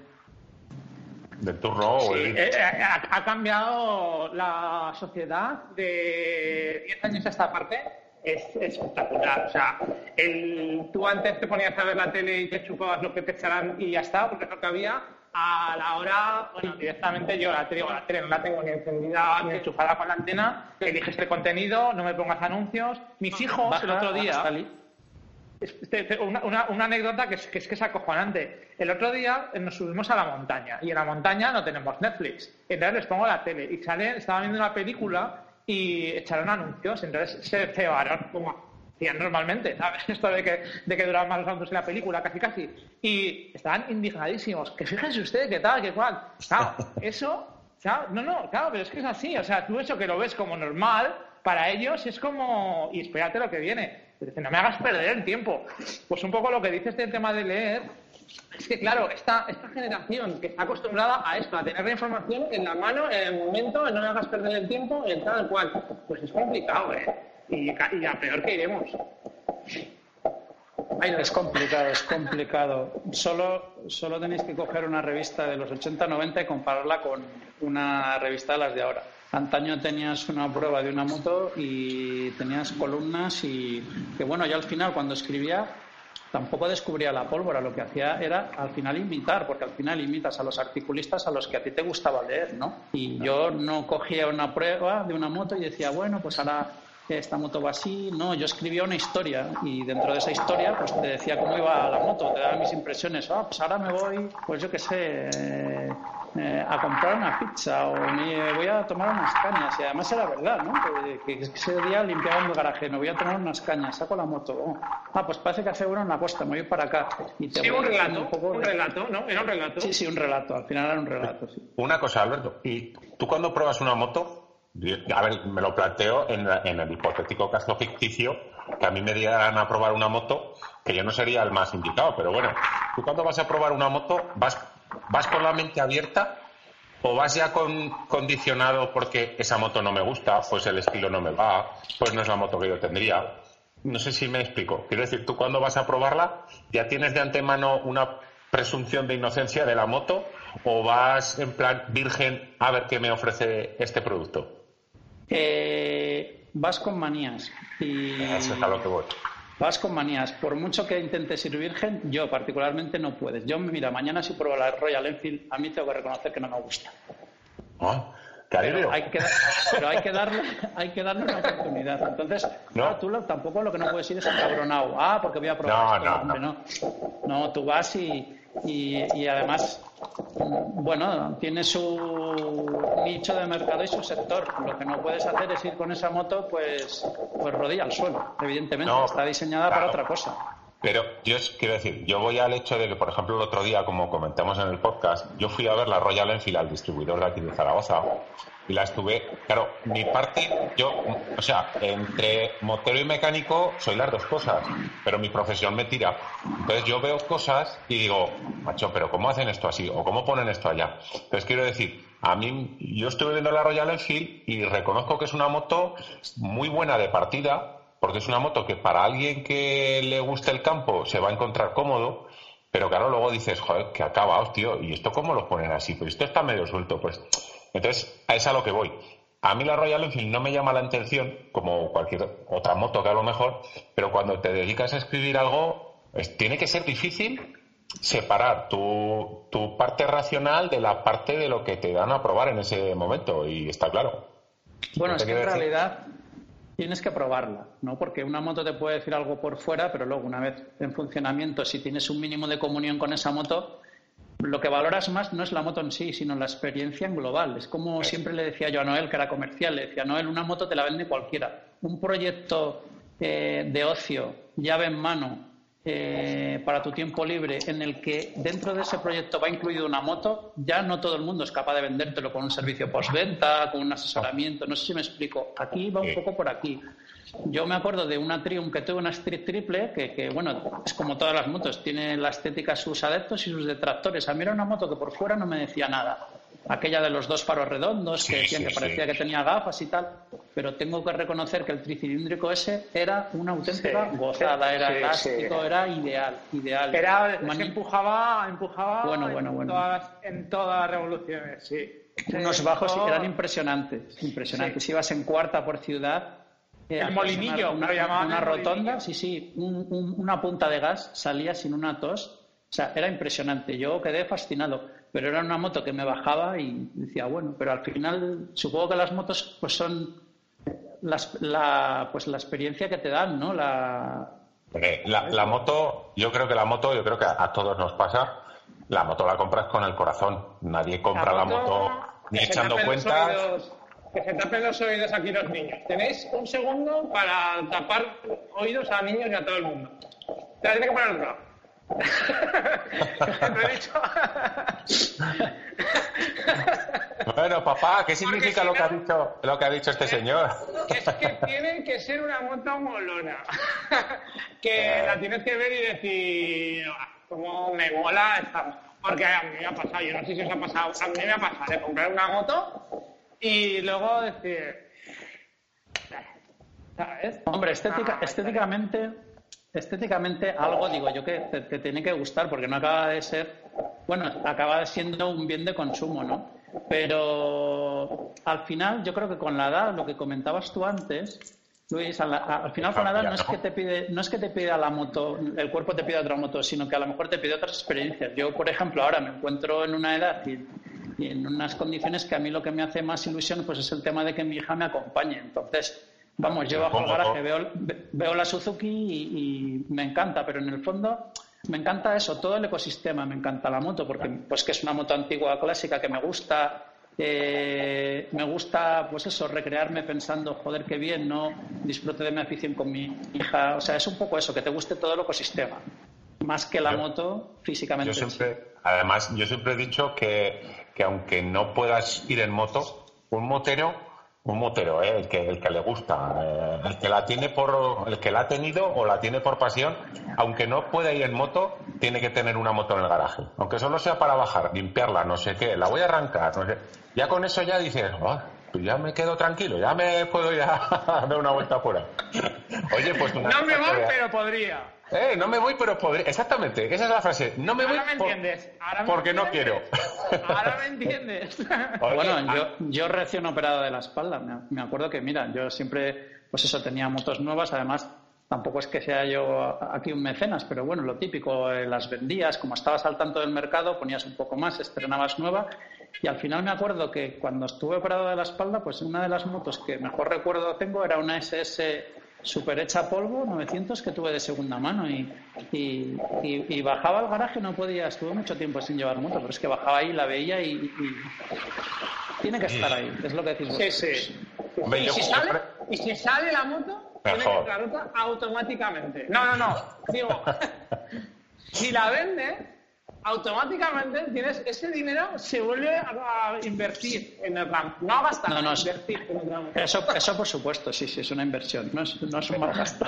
Del turno Sí, el- eh, eh, ha, ha cambiado la sociedad de 10 años a esta parte. Es espectacular. O sea, el, tú antes te ponías a ver la tele y te chupabas lo que te echaran y ya está, porque es lo que había. A la hora, bueno, directamente yo la, te digo, la tele no la tengo ni encendida ni enchufada con la antena. Eliges el contenido, no me pongas anuncios. Mis hijos, el Baja otro día, este, este, Una, una- una anécdota que es, que es que es acojonante. El otro día eh, nos subimos a la montaña y en la montaña no tenemos Netflix. Entonces les pongo la tele y sale, estaba viendo una película y echaron anuncios. Entonces se cebaron como hacían normalmente, ¿sabes? Esto de que, de que duraban más los anuncios que la película, casi casi. Y estaban indignadísimos. Que fíjense ustedes qué tal, qué cual. Claro, eso, claro, no, no, claro, pero es que es así. O sea, tú eso que lo ves como normal, para ellos es como, y espérate lo que viene. No me hagas perder el tiempo. Pues un poco lo que dices del tema de leer, Es que, claro, esta, esta generación que está acostumbrada a esto, a tener la información en la mano, en el momento, no le hagas perder el tiempo, en tal cual, pues es complicado, ¿eh? Y, y a peor que iremos. Es complicado, es complicado. Solo, solo tenéis que coger una revista de los 80-90 y compararla con una revista de las de ahora. Antaño tenías una prueba de una moto y tenías columnas y que bueno, ya al final cuando escribía tampoco descubría la pólvora, lo que hacía era al final imitar, porque al final imitas a los articulistas a los que a ti te gustaba leer, ¿no? Y yo no cogía una prueba de una moto y decía, bueno, pues ahora esta moto va así. No, yo escribía una historia y dentro de esa historia pues te decía cómo iba la moto, te daba mis impresiones. Ah, pues ahora me voy, pues yo qué sé, eh, a comprar una pizza o me voy a tomar unas cañas. Y además era verdad, ¿no? Que, ese día limpiaba el garaje, me voy a tomar unas cañas, saco la moto. Oh, ah, pues parece que hace bueno en la costa, me voy para acá. Y te sí, un relato, un, relato, ¿no? Era un relato. Sí, sí, un relato, al final era un relato. Sí. Una cosa, Alberto, ¿y tú cuando pruebas una moto, a ver, me lo planteo en, el hipotético caso ficticio que a mí me dieran a probar una moto, que yo no sería el más indicado, pero bueno, tú cuando vas a probar una moto, ¿vas, vas con la mente abierta o vas ya con, condicionado porque esa moto no me gusta, pues el estilo no me va, pues no es la moto que yo tendría? No sé si me explico. Quiero decir, tú cuando vas a probarla, ya tienes de antemano una presunción de inocencia de la moto o vas en plan virgen a ver qué me ofrece este producto. Eh, vas con manías. Y... Eso es a lo que voy. Vas con manías. Por mucho que intentes ir virgen, yo particularmente no puedes. Yo, mira, mañana si pruebo la Royal Enfield, a mí tengo que reconocer que no me gusta. Ah, pero hay, que, pero hay que darle, hay que darle una oportunidad. Entonces, no. tú tampoco lo que no puedes ir es encabronado. Ah, porque voy a probar. No, no, no. no. tú vas y, y, además, bueno, tiene su nicho de mercado y su sector. Lo que no puedes hacer es ir con esa moto, pues, pues rodilla al suelo, evidentemente. Está diseñada para otra cosa. Pero yo quiero decir, yo voy al hecho de que, por ejemplo, el otro día, como comentamos en el podcast, yo fui a ver la Royal Enfield al distribuidor de aquí de Zaragoza y la estuve, claro, mi parte, yo, o sea, entre motero y mecánico soy las dos cosas, pero mi profesión me tira. Entonces yo veo cosas y digo, macho, pero ¿cómo hacen esto así? ¿O cómo ponen esto allá? Entonces quiero decir, a mí, yo estuve viendo la Royal Enfield y reconozco que es una moto muy buena de partida, porque es una moto que para alguien que le guste el campo se va a encontrar cómodo, pero claro, luego dices, joder, que acaba, tío, ¿y esto cómo lo ponen así? Pues esto está medio suelto, pues entonces, a es a lo que voy. A mí la Royal Enfield no me llama la atención, como cualquier otra moto que a lo mejor, pero cuando te dedicas a escribir algo, tiene que ser difícil separar tu, tu, parte racional de la parte de lo que te dan a probar en ese momento, y está claro. Bueno, es que en realidad tienes que probarla, ¿no? Porque una moto te puede decir algo por fuera, pero luego, una vez en funcionamiento, si tienes un mínimo de comunión con esa moto, lo que valoras más no es la moto en sí, sino la experiencia en global. Es como siempre le decía yo a Noel, que era comercial, le decía, Noel, una moto te la vende cualquiera. Un proyecto eh, de ocio, llave en mano, eh, para tu tiempo libre, en el que dentro de ese proyecto va incluido una moto, ya no todo el mundo es capaz de vendértelo con un servicio postventa, con un asesoramiento. No sé si me explico. Aquí va un poco por aquí. Yo me acuerdo de una Triumph que tuve una Street Triple, que, bueno, es como todas las motos, tiene la estética sus adeptos y sus detractores. A mí era una moto que por fuera no me decía nada. Aquella de los dos faros redondos, que decían que parecía que tenía gafas y tal, pero tengo que reconocer que el tricilíndrico ese era una auténtica gozada, era elástico, era ideal, ideal. Era, empujaba, empujaba bueno, bueno, en, Todas, en todas las revoluciones, sí. Unos bajos eran impresionantes, impresionantes. Si ibas en cuarta por ciudad, el molinillo, una, rotonda, sí, sí, una punta de gas salía sin una tos. O sea, era impresionante. Yo quedé fascinado. Pero era una moto que me bajaba y decía, bueno, pero al final supongo que las motos pues son la, pues la experiencia que te dan, ¿no? La, la, moto, yo creo que la moto, yo creo que a, todos nos pasa, la moto la compras con el corazón. Nadie compra la moto, ni echando cuentas que se tapen los oídos aquí los niños. Tenéis un segundo para tapar oídos a niños y a todo el mundo. Te la tienes que poner otro he dicho? bueno, papá, ¿qué significa lo, que ha dicho, lo que ha dicho este señor? es que tiene que ser una moto molona. que la tienes que ver y decir, como me mola esta... Porque a mí me ha pasado, yo no sé si os ha pasado, a mí me ha pasado de comprar una moto y luego decir... ¿Sabes? Hombre, estética, Ah, estéticamente, estéticamente algo digo yo que te, te tiene que gustar porque no acaba de ser, bueno, acaba siendo un bien de consumo, ¿no? Pero al final yo creo que con la edad, lo que comentabas tú antes, Luis, a la- a- al final con la edad no es que te pide, no es que te pida la moto, el cuerpo te pide otra moto, sino que a lo mejor te pide otras experiencias. Yo, por ejemplo, ahora me encuentro en una edad y, y en unas condiciones que a mí lo que me hace más ilusión pues es el tema de que mi hija me acompañe. Entonces, vamos, yo bajo Supongo, garaje, veo, ve- veo la Suzuki y, y me encanta, pero en el fondo me encanta eso, todo el ecosistema, me encanta la moto, porque pues que es una moto antigua clásica que me gusta, eh, me gusta pues eso, recrearme pensando, joder, qué bien, ¿no? Disfrute de mi afición con mi hija, o sea, es un poco eso, que te guste todo el ecosistema, más que la Yo- moto físicamente. Yo siempre, además, yo siempre he dicho que, que aunque no puedas ir en moto, un motero, un motero, ¿eh? el, que, el que le gusta, eh, el que la tiene por, el que la ha tenido o la tiene por pasión, aunque no pueda ir en moto, tiene que tener una moto en el garaje. Aunque solo sea para bajar, limpiarla, no sé qué, la voy a arrancar, no sé. Ya con eso ya dices, "Ah, pues ya me quedo tranquilo, ya me puedo ir a dar una vuelta fuera. Oye, pues una No me voy, pero podría. Eh, no me voy, pero podría. Exactamente, esa es la frase. No me voy Ahora me por- entiendes. Ahora me porque no quiero. Ahora me entiendes. Oye, Bueno, ah, yo, yo recién operado de la espalda, me, me acuerdo que, mira, yo siempre, pues eso, tenía motos nuevas, además, tampoco es que sea yo aquí un mecenas, pero bueno, lo típico, eh, las vendías, como estabas al tanto del mercado, ponías un poco más, estrenabas nueva, y al final me acuerdo que cuando estuve operado de la espalda, pues una de las motos que mejor recuerdo tengo era una SS super hecha polvo 900 que tuve de segunda mano y, y, y- y bajaba al garaje no podía estuve mucho tiempo sin llevar moto pero es que bajaba ahí la veía y, y- tiene que estar ahí es lo que decís Sí, vosotros. sí. Hombre, y, yo si sale, y si sale la moto, tiene Mejor. que la ruta automáticamente. No, no, no. Digo, si la vende, automáticamente tienes ese dinero se vuelve a invertir en el RAM. No a gastar, No, no, invertir en el RAM. eso, eso por supuesto sí sí es una inversión no es, no es un mal gasto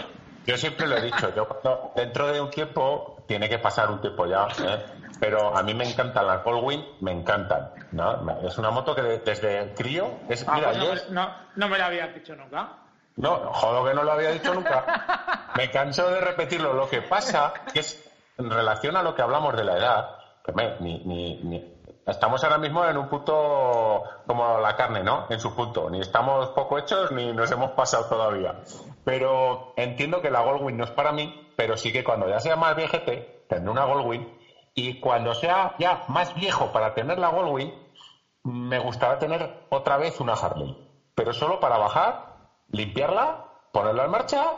Yo siempre lo he dicho, yo cuando- dentro de un tiempo, tiene que pasar un tiempo ya, ¿eh? pero a mí me encantan las Goldwing, me encantan. ¿no? Es una moto que de- desde crío, es, Ah, mira, pues no, yo me- es- no, no me lo habías dicho nunca. no, jodo que no lo había dicho nunca. Me canso de repetirlo. Lo que pasa que es en relación a lo que hablamos de la edad, ni, estamos ahora mismo en un punto como la carne, ¿no? En su punto. Ni estamos poco hechos ni nos hemos pasado todavía. Pero entiendo que la Goldwing no es para mí, pero sí que cuando ya sea más viejete, tendré una Goldwing. Y cuando sea ya más viejo para tener la Goldwing, me gustaría tener otra vez una Harley. Pero solo para bajar, limpiarla, ponerla en marcha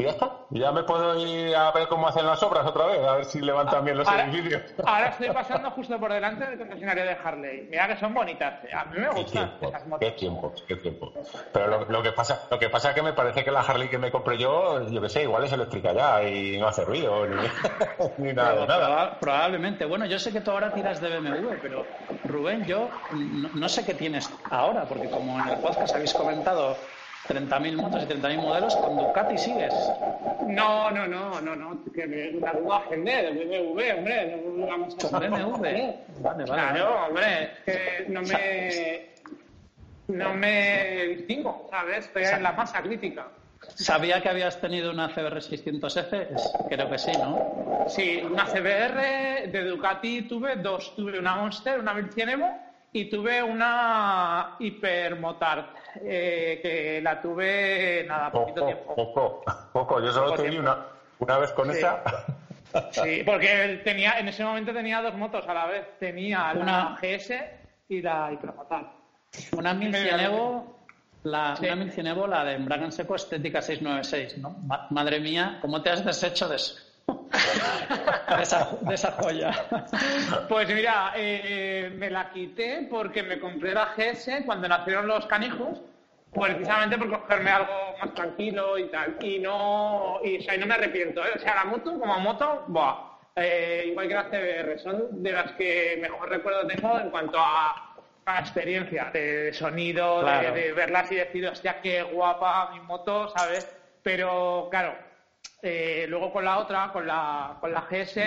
y ya está. Ya me puedo ir a ver cómo hacen las obras otra vez, a ver si levantan bien los Ahora, edificios. ahora estoy pasando justo por delante del concesionario de Harley. Mira que son bonitas. eh. A mí me Qué gustan tiempo, esas qué motos. tiempo, qué tiempo. Pero lo, lo que pasa, lo que pasa es que me parece que la Harley que me compré yo, yo qué sé, igual es eléctrica ya y no hace ruido ni, ni nada de nada. Proba- Probablemente. Bueno, yo sé que tú ahora tiras de BMW, pero Rubén, yo no, no sé qué tienes ahora, porque como en el podcast habéis comentado 30.000 motos y 30.000 modelos, con Ducati sigues. No, no, no, no, no. Que me, nueva gente de BMW, hombre. No vamos a Con BMW. Vale, vale. Claro, hombre. Que no me. No me distingo, ¿sabes? Estoy en la masa crítica. Sabía que habías tenido una CBR 600F, es- creo que sí, ¿no? Sí, una CBR de Ducati tuve dos. Tuve una Monster, una 1100 Evo y tuve una Hypermotard, eh, que la tuve, nada, poquito Poco, tiempo. poco, poco. Yo solo Poco tiempo. una, una vez con Sí. esa. Sí, porque tenía, en ese momento tenía dos motos a la vez. Tenía la Una- GS y la Hypermotard. Una 1100 Evo, la, Sí. una 1100 Evo, la de Embrague Seco Estética 696, ¿no? Ma- madre mía, ¿cómo te has deshecho de eso? de, esa, de esa joya. Pues mira, eh, me la quité porque me compré la GS cuando nacieron los canijos, precisamente por cogerme algo más tranquilo y tal. Y no, y, o sea, y no me arrepiento. ¿eh? O sea, la moto, como moto, buah, eh, igual que las CBR, son de las que mejor recuerdo tengo en cuanto a, a experiencia, de, de sonido, de- de, verlas y decir, hostia, qué guapa mi moto, ¿sabes? Pero claro, eh, luego con la otra, con la, con la GS,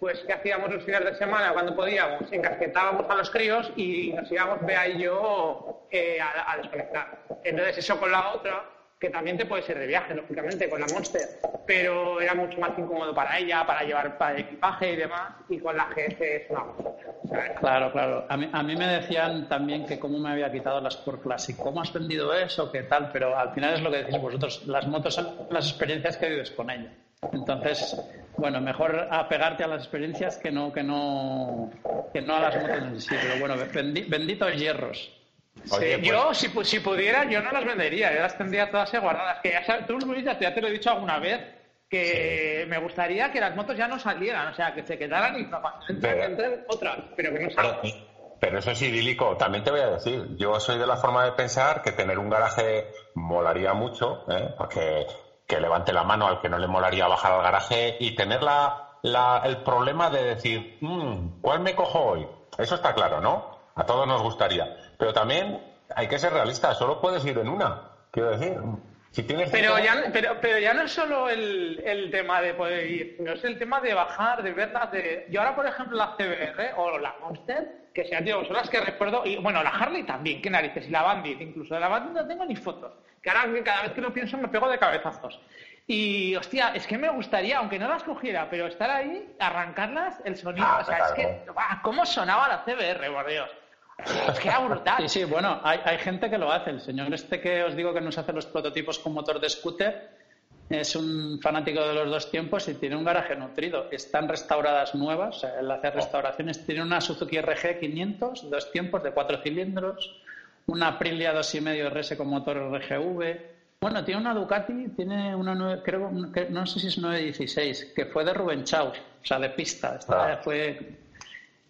pues ¿qué hacíamos los fines de semana cuando podíamos? Encasquetábamos a los críos y nos íbamos, Bea y yo, eh, a desconectar. Entonces eso con la otra que también te puede ser de viaje, lógicamente, con la Monster, pero era mucho más incómodo para ella, para llevar para equipaje y demás, y con la GS es una Claro, claro. A mí, a mí me decían también que cómo me había quitado las Sport Classic, cómo has vendido eso, qué tal, pero al final es lo que decís vosotros, las motos son las experiencias que vives con ella. Entonces, bueno, mejor apegarte a las experiencias que no, que no, que no a las motos en sí. Pero bueno, benditos hierros. Pues- yo, si, si, pudiera, yo no las vendería, yo las tendría todas guardadas. Que ya tú, Luis, ya te, lo he dicho alguna vez, que me gustaría que las motos ya no salieran, o sea, que se quedaran y entren otras, pero que no salgan. Pero eso es idílico. También te voy a decir, yo soy de la forma de pensar que tener un garaje molaría mucho, ¿eh? porque que levante la mano al que no le molaría bajar al garaje y tener la, el problema de decir, mm, ¿cuál me cojo hoy? Eso está claro, ¿no? A todos nos gustaría. Pero también hay que ser realista, solo puedes ir en una, quiero decir. Si tienes pero, ya, pero, pero ya no es solo el, el, tema de poder ir, sino es el tema de bajar, de verlas. De... Yo ahora, por ejemplo, la CBR o la Monster, que sean, tío, son las que recuerdo, y bueno, la Harley también, qué narices, y la Bandit, incluso de la Bandit no tengo ni fotos, que ahora cada vez que lo pienso me pego de cabezazos. Y, hostia, es que me gustaría, aunque no las cogiera, pero estar ahí, arrancarlas, el sonido, ah, o sea, es que, ¿cómo sonaba la CBR, por Dios? Es que era brutal. Sí, sí, bueno, hay, hay, gente que lo hace. El señor este que os digo que nos hace los prototipos con motor de scooter es un fanático de los dos tiempos y tiene un garaje nutrido. Están restauradas nuevas, o sea, él hace restauraciones. Tiene una Suzuki RG 500, dos tiempos de cuatro cilindros, una Aprilia 2,5 RS con motor RGV. Bueno, tiene una Ducati, tiene una, creo, no sé si es 916, que fue de Ruben Chaus, o sea, de pista. Esta ah. fue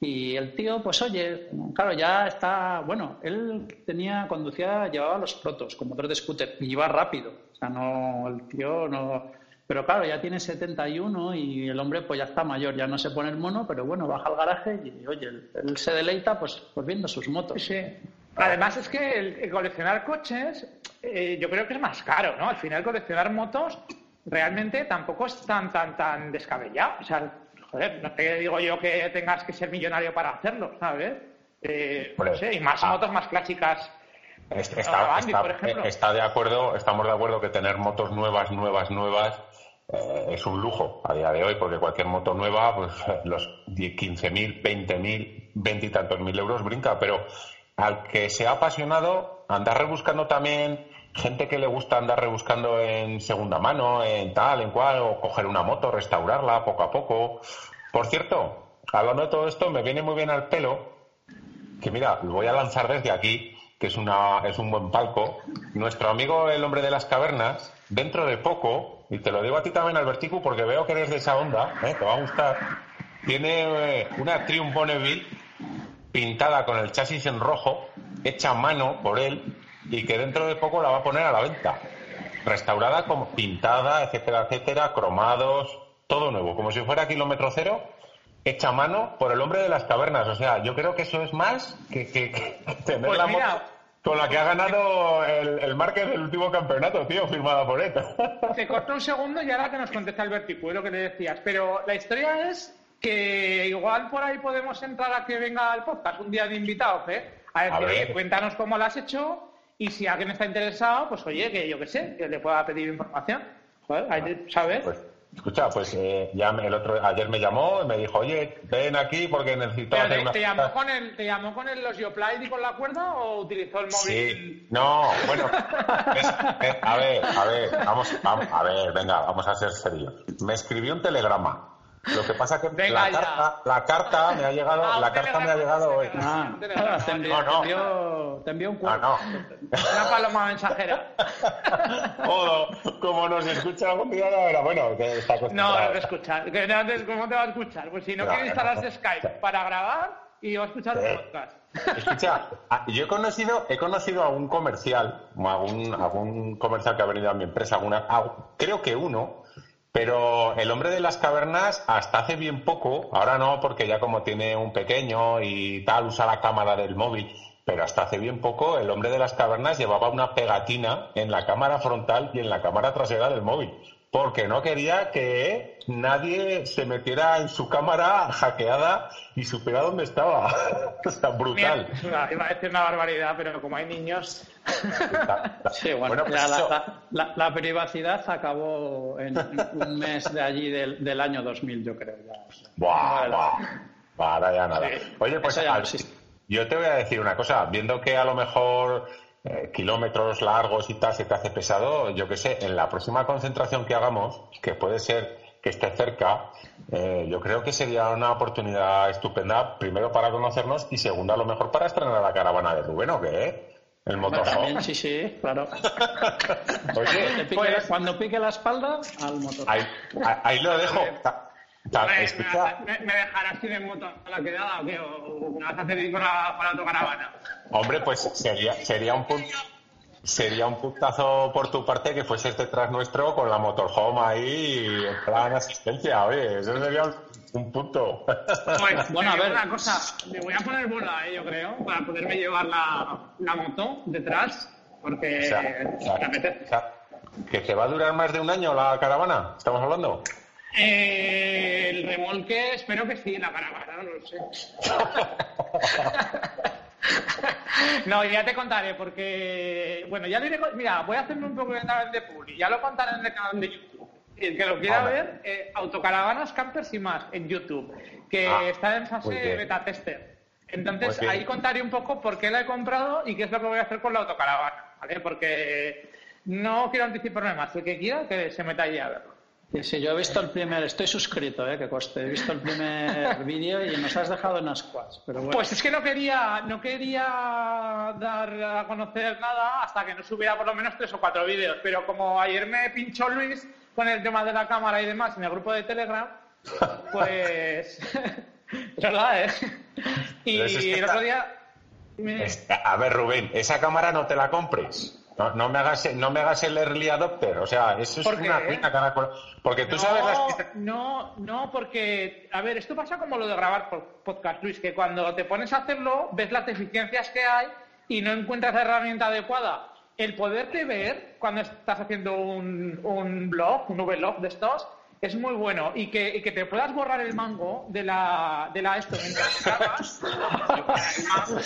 y el tío, pues oye, claro, ya está, bueno, él tenía, conducía, llevaba los protos con motor de scooter y iba rápido. O sea, no, el tío no. Pero claro, ya tiene 71 y el hombre pues ya está mayor, ya no se pone el mono, pero bueno, baja al garaje y oye, él, se deleita pues, pues viendo sus motos. Sí. Además es que el, coleccionar coches eh, yo creo que es más caro, ¿no? Al final coleccionar motos realmente tampoco es tan, tan, tan descabellado. O sea, joder, no te digo yo que tengas que ser millonario para hacerlo, ¿sabes? Eh, no sé, y más ah. motos más clásicas. Está, de acuerdo, estamos de acuerdo que tener motos nuevas, nuevas, nuevas eh, es un lujo a día de hoy, porque cualquier moto nueva, pues los 15.000, 20.000, 20 y tantos mil euros brinca, pero al que se ha apasionado, andar rebuscando también gente que le gusta andar rebuscando en segunda mano, en tal, en cual, o coger una moto, restaurarla poco a poco. Por cierto, hablando de todo esto, me viene muy bien al pelo que, mira, lo voy a lanzar desde aquí, que es, una, es un buen palco. Nuestro amigo el hombre de las cavernas, dentro de poco, y te lo digo a ti también, Albertico, porque veo que eres de esa onda, ¿eh? te va a gustar, tiene eh, una Triumph Bonneville pintada con el chasis en rojo, hecha a mano por él, y que dentro de poco la va a poner a la venta. Restaurada, como pintada, etcétera, etcétera, cromados, todo nuevo, como si fuera kilómetro cero, hecha a mano por el hombre de las cavernas. O sea, yo creo que eso es más que, tener pues la moto con la que ha ganado el, el Márquez del último campeonato, tío, firmada por él. Se cortó un segundo y ahora que nos contesta el verticulo lo que le decías. Pero la historia es que igual por ahí podemos entrar a que venga al podcast un día de invitados, ¿eh? A ver, cuéntanos cómo lo has hecho y si alguien está interesado, pues oye, que yo qué sé, que le pueda pedir información. Joder, ¿sabes? Pues, escucha, pues eh, ya el otro, ayer me llamó y me dijo, oye, ven aquí porque necesito hacer te, una... ¿te llamó, con el, ¿Te llamó con el, los y con la cuerda o utilizó el móvil? Sí, no, bueno, a ver, a ver, vamos, vamos, a ver, venga, vamos a ser serios. Me escribió un telegrama lo que pasa que la carta, la carta, me ha llegado, ah, la carta me ha llegado hoy. Ah, te, envió, no, no. te, envió, un cuadro. Ah, Una paloma mensajera. oh, como nos escucha algún día, ahora, bueno, que está No, no te escucha. ¿Cómo te va a escuchar? Pues si no, quieres instalarse Skype para grabar y va a escuchar el podcast. Escucha, yo he conocido, he conocido a un comercial, a algún, algún comercial que ha venido a mi empresa, alguna, creo que uno, pero el hombre de las cavernas, hasta hace bien poco, ahora no, porque ya como tiene un pequeño y tal, usa la cámara del móvil, pero hasta hace bien poco el hombre de las cavernas llevaba una pegatina en la cámara frontal y en la cámara trasera del móvil. Porque no quería que nadie se metiera en su cámara hackeada y supiera dónde estaba. sea, brutal. Mira, iba a decir una barbaridad, pero como hay niños. sí, bueno, pues ya la, eso. la- la- la privacidad acabó en un mes de allí del, del año 2000, yo creo. Ya. Buah, Bueno, buah. Ahora ya nada. Sí. Oye, pues no al- existe. yo te voy a decir una cosa. Viendo que a lo mejor eh, kilómetros largos y tal se te hace pesado, yo qué sé, en la próxima concentración que hagamos, que puede ser que esté cerca, eh, yo creo que sería una oportunidad estupenda, primero para conocernos y segundo a lo mejor para estrenar la caravana de Rubén, ¿o qué? El motorhome. sí, sí, claro. Oye, pique- Pues- cuando pique la espalda, al motor. ahí lo dejo. Ta- ¿Me, escucha, me, me dejarás ir en moto a la quedada o qué? ¿O me vas a hacer ir con la, con la autocaravana? Hombre, pues sería, sería un punto. Sería un puntazo por tu parte que fueses detrás nuestro con la motorhome ahí en plan asistencia, oye, eso sería un, un punto. Pues, Bueno, a ver. una cosa, me voy a poner bola, eh, yo creo, para poderme llevar la, la moto detrás, porque sea, o sea, ¿Que te va a durar más de un año la caravana? ¿Estamos hablando? Eh, el remolque, espero que sí, la caravana, no lo sé. No, ya te contaré, porque, bueno, ya lo iré, con- mira, voy a hacerme un poco de publi, ya lo contaré en el canal de YouTube. El que lo quiera ver, eh, Autocaravanas, Campers y más, en YouTube, que Ah, está en fase beta tester. Entonces, ahí contaré un poco por qué la he comprado y qué es lo que voy a hacer con la autocaravana, ¿vale? Porque no quiero anticiparme más, el que quiera que se meta ahí a verlo. Sí, sí, yo he visto el primer, estoy suscrito, eh, que coste, he visto el primer vídeo y nos has dejado en pero bueno. Pues es que no quería, no quería dar a conocer nada hasta que no subiera por lo menos tres o cuatro vídeos. Pero como ayer me pinchó Luis con el tema de la cámara y demás en el grupo de Telegram, pues es verdad, ¿eh? Y es que el otro día A ver, Rubén, esa cámara no te la compres. No, no me hagas, no me hagas el early adopter. O sea, eso es una carajo. Porque tú no, sabes las... no, no, porque, a ver, esto pasa como lo de grabar podcast, Luis, que cuando te pones a hacerlo, ves las deficiencias que hay y no encuentras la herramienta adecuada. El poderte ver cuando estás haciendo un, un blog, un vlog de estos, es muy bueno. Y que, y que te puedas borrar el mango de la, de la esto mientras grabas.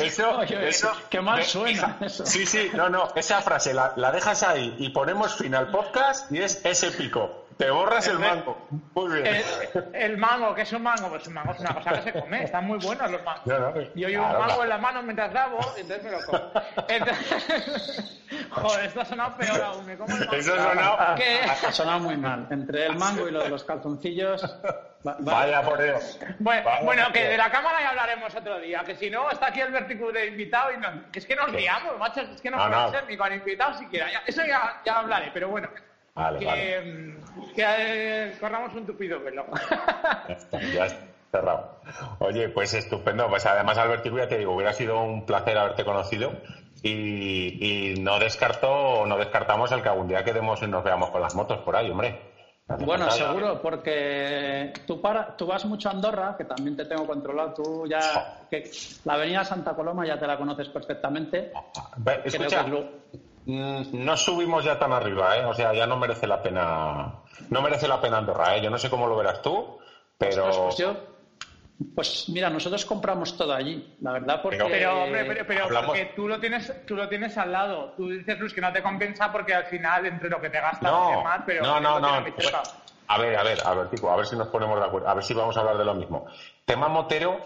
Eso, eso, qué mal suena eso. Sí, sí, no, no, esa frase la, la dejas ahí y ponemos fin al podcast y es ese pico. Te borras el mango. Muy bien. El, el mango, ¿qué es un mango? Pues un mango es una cosa que se come, están muy buenos los mangos. No, no, Yo llevo claro, un mango claro. en la mano mientras grabo y entonces me lo como. Entonces- Joder, esto ha sonado peor aún. Me como el mango. Eso ha sonado- ¿Qué? Ha sonado muy mal. Entre el mango y lo de los calzoncillos. va- va- Vaya por Dios. Bueno, Vaya bueno, por que Dios. de la cámara ya hablaremos otro día, que si no, está aquí el Verticu de invitado y no, que es que nos liamos, macho, es que no, puede no. ser ni con invitado siquiera. Ya- eso ya, ya hablaré, pero bueno. Vale, que vale. mm, que eh, corramos un tupido velo. Ya está, ya está cerrado. Oye, pues estupendo. Pues además, Alberto, ya te digo, hubiera sido un placer haberte conocido y, y no descarto, no descartamos el que algún día quedemos y nos veamos con las motos por ahí, hombre. Bueno, falta- seguro, porque tú, para, tú vas mucho a Andorra, que también te tengo controlado. Tú ya. Que la avenida Santa Coloma ya te la conoces perfectamente. Ve, Creo Escucha, mm, no subimos ya tan arriba, ¿eh? O sea, ya no merece la pena, no merece la pena Andorra, ¿eh? Yo no sé cómo lo verás tú, pero... Pues, pues yo. Pues mira, nosotros compramos todo allí, la verdad, porque. Pero- Pero, hombre, pero, pero Hablamos- porque tú lo tienes, tú lo tienes al lado. Tú dices, Luis, que no te compensa porque al final entre lo que te gastas y No, demás, pero no, no, no. cerca. A ver, a ver, a ver, Tico, a ver si nos ponemos de acuerdo, a ver si vamos a hablar de lo mismo. Tema motero,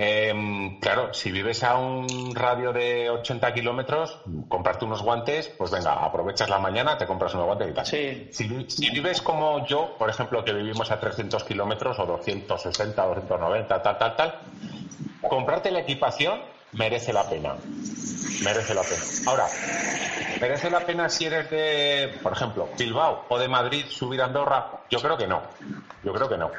eh, claro, si vives a un radio de 80 kilómetros, comprarte unos guantes, pues venga, aprovechas la mañana, te compras unos guantes y tal. Sí. Si, si vives como yo, por ejemplo, que vivimos a 300 kilómetros o 260, 290, tal, tal, tal, comprarte la equipación merece la pena. Merece la pena. Ahora, ¿merece la pena si eres de, por ejemplo, Bilbao o de Madrid subir a Andorra? Yo creo que no. Yo creo que no.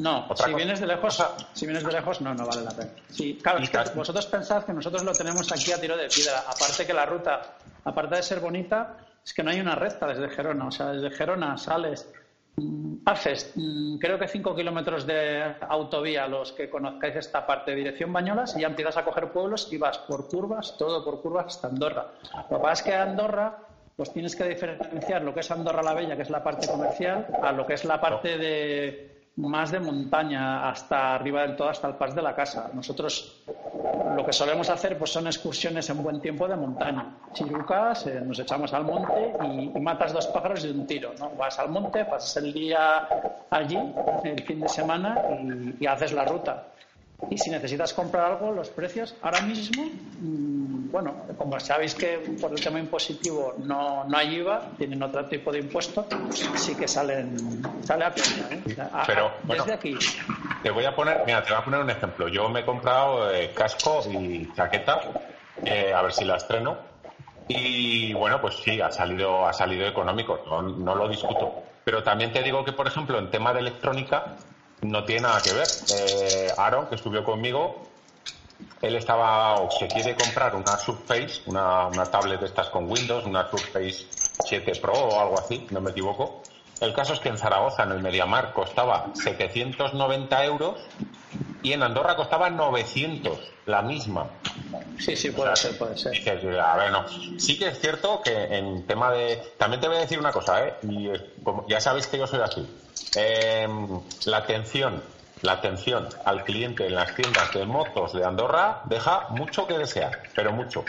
No, Otra si cosa- vienes de lejos, si vienes de lejos, no, no vale la pena. Sí, claro, es que vosotros pensad que nosotros lo tenemos aquí a tiro de piedra. Aparte que la ruta, aparte de ser bonita, es que no hay una recta desde Gerona. O sea, desde Gerona sales, mm, haces, mm, creo que 5 kilómetros de autovía, los que conozcáis esta parte de dirección Bañolas, y ya empiezas a coger pueblos y vas por curvas, todo por curvas hasta Andorra. Lo que pasa es que Andorra pues tienes que diferenciar lo que es Andorra la Bella, que es la parte comercial, a lo que es la parte de más de montaña hasta arriba del todo, hasta el pas de la casa. Nosotros lo que solemos hacer pues son excursiones en buen tiempo de montaña. Chirucas, eh, nos echamos al monte y, matas dos pájaros de un tiro. ¿no? Vas al monte, pasas el día allí, el fin de semana y haces la ruta. Y si necesitas comprar algo, los precios ahora mismo, mm, bueno, como sabéis que por el tema impositivo no, no hay IVA, tienen otro tipo de impuesto, sí que salen sale a pena. ¿eh? Pero desde aquí. Te voy a poner, mira, te voy a poner un ejemplo. Yo me he comprado eh, casco y chaqueta, eh, a ver si la estreno. Y bueno, pues sí, ha salido, ha salido económico, no, no lo discuto. Pero también te digo que, por ejemplo, en tema de electrónica, no tiene nada que ver. Eh, Aaron, que estuvo conmigo, él estaba o se quiere comprar una Surface, una, una tablet de estas con Windows, una Surface 7 Pro o algo así, no me equivoco. El caso es que en Zaragoza, en el Mediamar, costaba 790 euros y en Andorra costaba 900, la misma. Sí, sí, puede ser, puede ser. a ver, no. Sí que es cierto que en tema de... También te voy a decir una cosa, ¿eh? Y como ya sabéis que yo soy así. Em, la atención, la atención al cliente en las tiendas de motos de Andorra deja mucho que desear, pero mucho.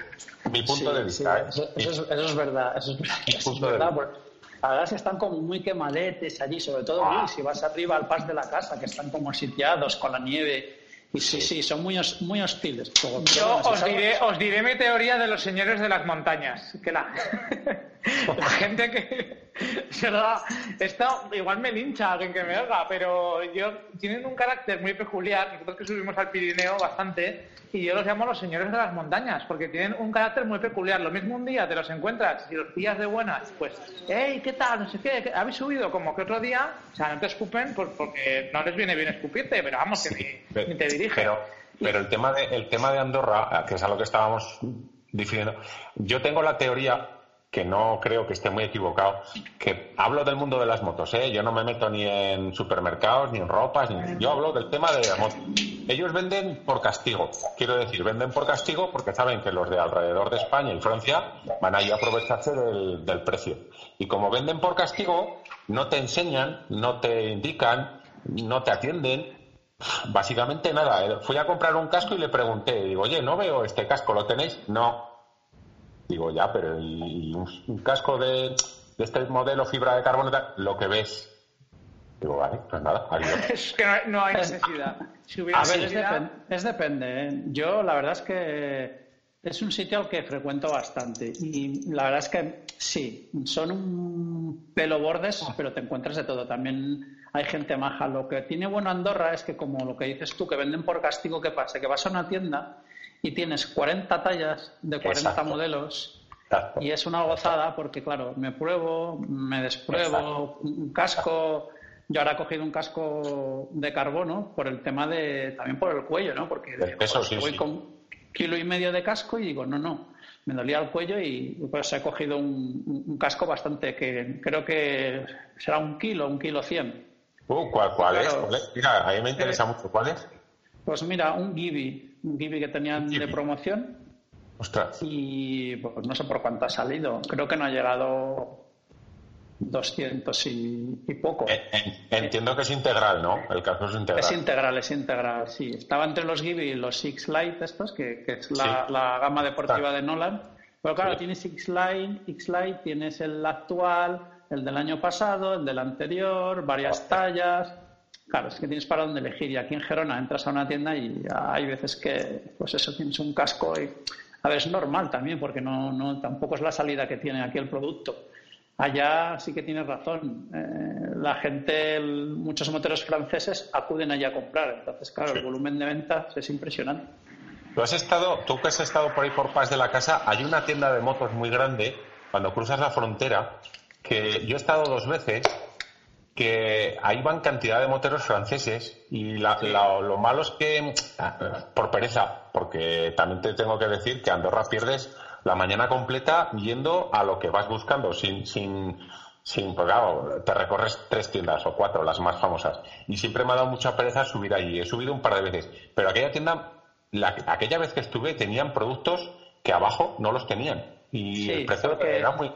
Mi punto de vista. ¿eh? eso, es, verdad. Eso es, verdad. verdad es que están como muy quemadetes allí, sobre todo ah. si vas arriba al pas de la casa, que están como sitiados con la nieve y sí, sí, son muy, muy hostiles. Yo os, diré, os diré mi teoría de los señores de las montañas. Que la, la gente que. ¿verdad? igual me lincha alguien que me oiga, pero yo tienen un carácter muy peculiar. Nosotros que subimos al Pirineo bastante, y yo los llamo los señores de las montañas, porque tienen un carácter muy peculiar. Lo mismo un día te los encuentras y los días de buenas, pues, hey, ¿qué tal? No sé qué, ¿habéis subido? Como que otro día, o sea, no te escupen porque no les viene bien escupirte, pero vamos, que ni, te Pero, pero el, tema de, el tema de Andorra, que es a lo que estábamos diciendo, yo tengo la teoría que no creo que esté muy equivocado, que hablo del mundo de las motos, ¿eh? yo no me meto ni en supermercados, ni en ropas, ni... yo hablo del tema de las motos. Ellos venden por castigo, quiero decir, venden por castigo porque saben que los de alrededor de España y Francia van a ir a aprovecharse del, del precio. Y como venden por castigo, no te enseñan, no te indican, no te atienden, Básicamente nada. Eh, fui a comprar un casco y le pregunté, digo, oye, no veo este casco, ¿lo tenéis? No. Digo, ya, pero ¿y un, casco de, este modelo fibra de carbono? Lo que ves. Digo, vale, pues nada, es que no hay necesidad. a ver, es, depende. ¿eh? Yo, la verdad es que es un sitio al que frecuento bastante. Y la verdad es que sí, son un pelo bordes, pero te encuentras de todo. También hay gente maja. Lo que tiene bueno Andorra es que, como lo que dices tú, que venden por castigo, ¿qué pasa? Que vas a una tienda y tienes 40 tallas de 40 modelos y es una gozada porque, claro, me pruebo, me despruebo, un casco. Yo ahora he cogido un casco de carbono por el tema de. también por el cuello, ¿no? Porque voy con kilo y medio de casco y digo, no, no, me dolía el cuello y pues he cogido un, casco bastante que creo que será un kilo, un kilo cien. Uh, ¿cuál, cuál, es? Mira, a mí me interesa eh, mucho. ¿Cuál es? Pues mira, un Gibi, un Gibi que tenían de promoción. Ostras. Y pues no sé por cuánto ha salido. Creo que no ha llegado 200 y, poco. Entiendo que es integral, ¿no? El caso es integral. Es integral, es integral, sí. Estaba entre los Gibi y los Six Light estos, que, es la, gama deportiva de Nolan. Pero claro, tienes X Line, X Light, tienes el actual, el del año pasado, el del anterior, varias tallas. Claro, es que tienes para dónde elegir. Y aquí en Gerona entras a una tienda y hay veces que, pues eso, tienes un casco y... A ver, es normal también, porque no, no, tampoco es la salida que tiene aquí el producto. Allá sí que tienes razón. Eh, la gente, muchos moteros franceses acuden allá a comprar. Entonces, claro, el volumen de ventas es impresionante. Tú has estado, tú que has estado por ahí por Paz de la Casa, hay una tienda de motos muy grande cuando cruzas la frontera que yo he estado dos veces que ahí van cantidad de moteros franceses y lo malo es que, por pereza, porque también te tengo que decir que Andorra pierdes la mañana completa yendo a lo que vas buscando, sin, sin, sin pues claro, te recorres tres tiendas o cuatro, las más famosas. Y siempre me ha dado mucha pereza subir allí. He subido un par de veces. Pero aquella tienda, aquella vez que estuve, tenían productos que abajo no los tenían. Y el precio era muy,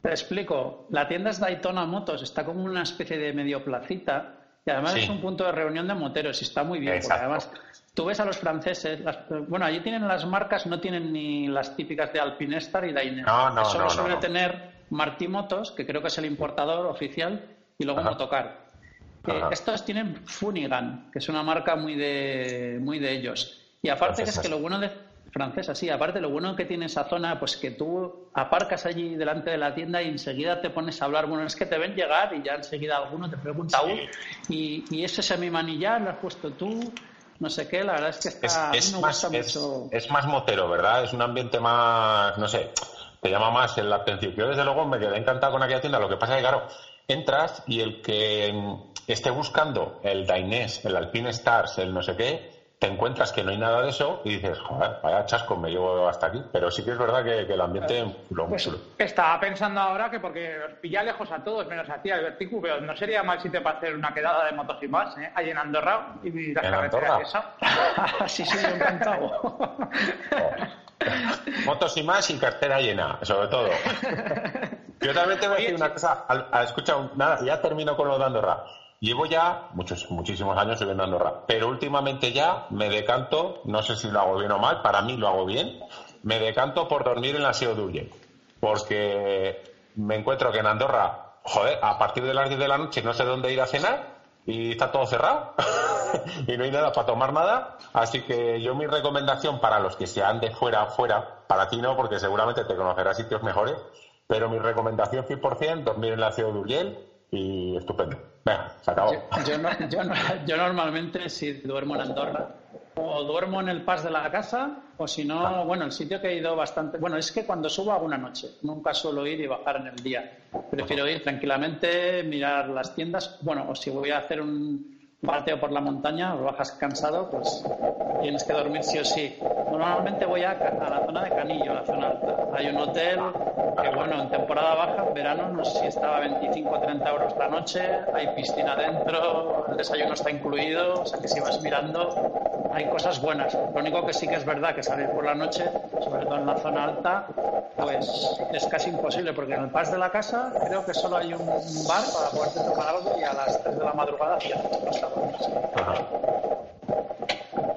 Te explico. La tienda es Daytona Motos, está como una especie de medio placita y además es un punto de reunión de moteros y está muy bien. Porque además tú ves a los franceses, bueno, allí tienen las marcas, no tienen ni las típicas de Alpinestar y Dainese. No, no, Solo no, suele tener Martí Motos, que creo que es el importador oficial, y luego Motocar. estos tienen Funigan, que es una marca muy de, muy de ellos. Y aparte que es que lo bueno de francesa, sí. Aparte, lo bueno que tiene esa zona, pues que tú aparcas allí delante de la tienda y enseguida te pones a hablar. Bueno, es que te ven llegar y ya enseguida alguno te pregunta, y, y ese semimanillar lo has puesto tú, no sé qué, la verdad es que está, es, más, es, más motero, ¿verdad? Es un ambiente más, no sé, te llama más la atención. Yo, desde luego, me quedé encantado con aquella tienda. Lo que pasa es que, claro, entras y el que esté buscando el Dainés, el Alpine Stars, el no sé qué, te encuentras que no hay nada de eso y dices, joder, vaya chasco, me llevo hasta aquí. Pero sí que es verdad que, el ambiente lo pues, Estaba pensando ahora que porque os pilla lejos a todos, menos a ti, Alberticu, pero no sería mal sitio para hacer una quedada de motos y más, ¿eh? Ahí en Andorra y las carreteras esa. sí, sí, encantado. Motos y más y cartera llena, sobre todo. Yo también te voy a decir una cosa. Escucha, nada, ya termino con lo de Andorra. Llevo ya muchos, muchísimos años viviendo en Andorra, pero últimamente ya me decanto, no sé si lo hago bien o mal, para mí lo hago bien, me decanto por dormir en la Seo de porque me encuentro que en Andorra, joder, a partir de las 10 de la noche no sé dónde ir a cenar y está todo cerrado y no hay nada para tomar nada, así que yo mi recomendación para los que sean de fuera, fuera, para ti no, porque seguramente te conocerás sitios mejores, pero mi recomendación 100% dormir en la Ciudad de y estupendo. Venga, se acabó. Yo, normalmente si duermo en Andorra, o duermo en el pas de la casa, o si no, ah. bueno, el sitio que he ido bastante. Bueno, es que cuando subo hago una noche, nunca suelo ir y bajar en el día. Prefiero ir tranquilamente, mirar las tiendas. Bueno, o si voy a hacer un, paseo por la montaña, bajas cansado, pues tienes que dormir sí o sí. Normalmente voy a, la zona de Canillo, a la zona alta. Hay un hotel que, bueno, en temporada baja, verano, no sé si estaba 25 o 30 euros la noche, hay piscina dentro, el desayuno está incluido, o sea que si vas mirando, hay cosas buenas. Lo único que sí que es verdad que salir por la noche, sobre todo en la zona alta, pues es casi imposible, porque en el pas de la casa creo que solo hay un bar para poderte tomar algo y a las 3 de la madrugada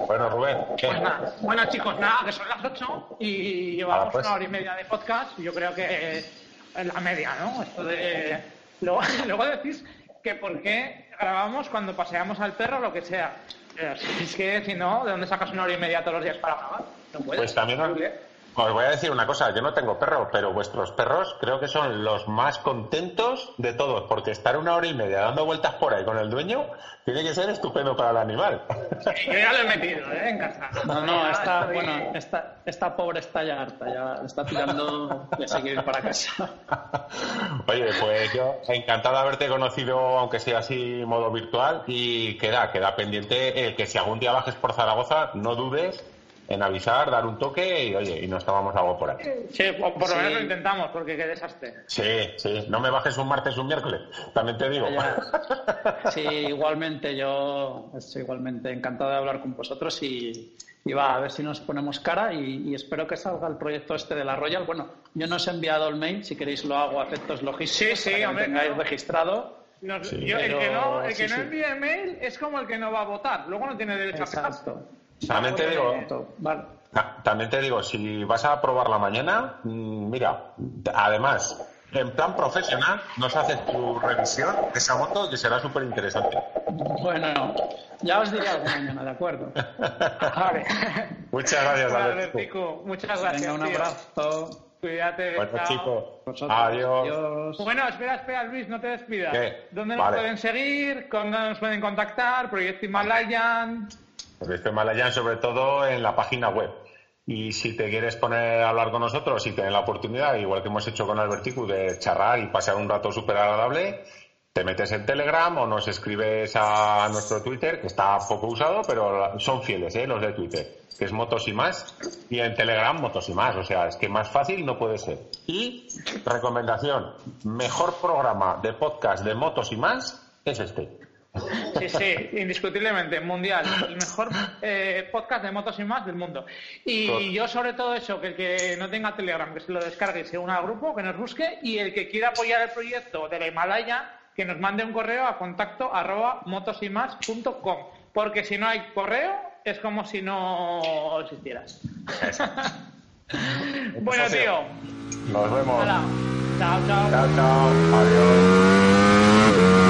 bueno, Rubén. Pues nada, bueno chicos, nada, que son las 8 y llevamos pues. una hora y media de podcast. Yo creo que es la media, ¿no? Esto de... Luego, luego decís que por qué grabamos cuando paseamos al perro o lo que sea. Es que si no, ¿de dónde sacas una hora y media todos los días para grabar? No puedes. Pues también, os voy a decir una cosa, yo no tengo perro, pero vuestros perros creo que son los más contentos de todos, porque estar una hora y media dando vueltas por ahí con el dueño tiene que ser estupendo para el animal. yo ya lo he metido, ¿eh? En casa. No, no, esta, bueno, esta, esta pobre está ya harta, ya está tirando de seguir para casa. Oye, pues yo encantado de haberte conocido, aunque sea así modo virtual, y queda, queda pendiente que si algún día bajes por Zaragoza, no dudes en avisar, dar un toque y oye, y nos tomamos algo por ahí. Sí, por, lo menos lo intentamos, porque qué desastre. Sí, sí, no me bajes un martes o un miércoles, también te digo. Sí, igualmente, yo estoy igualmente encantado de hablar con vosotros y, va, a ver si nos ponemos cara y, espero que salga el proyecto este de la Royal. Bueno, yo no os he enviado el mail, si queréis lo hago a efectos logísticos. Sí, sí, para que tengáis registrado. el que no, el que no envía mail es como el que no va a votar, luego no tiene derecho Exacto. a también te digo, también te digo, si vas a probarla mañana, mm, mira, además, en plan profesional, nos haces tu revisión de esa moto que será súper interesante. Bueno, ya os diré algo mañana, ¿de acuerdo? Vale. Muchas gracias, Alberto. Muchas gracias. Venga, un abrazo. Cuídate. Bueno, chicos. Adiós. Bueno, espera, espera, Luis, no te despidas. ¿Dónde nos pueden seguir? ¿Dónde nos pueden contactar? Proyecto Himalayan. Proyecto Himalayan, sobre todo en la página web. Y si te quieres poner a hablar con nosotros y tener la oportunidad, igual que hemos hecho con Alberticu, de charlar y pasar un rato súper agradable, te metes en Telegram o nos escribes a nuestro Twitter, que está poco usado, pero son fieles, ¿eh? los de Twitter, que es Motos y más, y en Telegram Motos y más, o sea, es que más fácil no puede ser. Y recomendación, mejor programa de podcast de Motos y más es este. Sí, sí, indiscutiblemente, mundial. El mejor eh, podcast de motos y más del mundo. Y yo sobre todo eso, que el que no tenga Telegram, que se lo descargue y se una al grupo, que nos busque, y el que quiera apoyar el proyecto de la Himalaya, que nos mande un correo a contacto arroba motosymas.com. Porque si no hay correo, es como si no existieras. bueno, tío. Nos vemos. Chao, chao. Chao, chao. Adiós.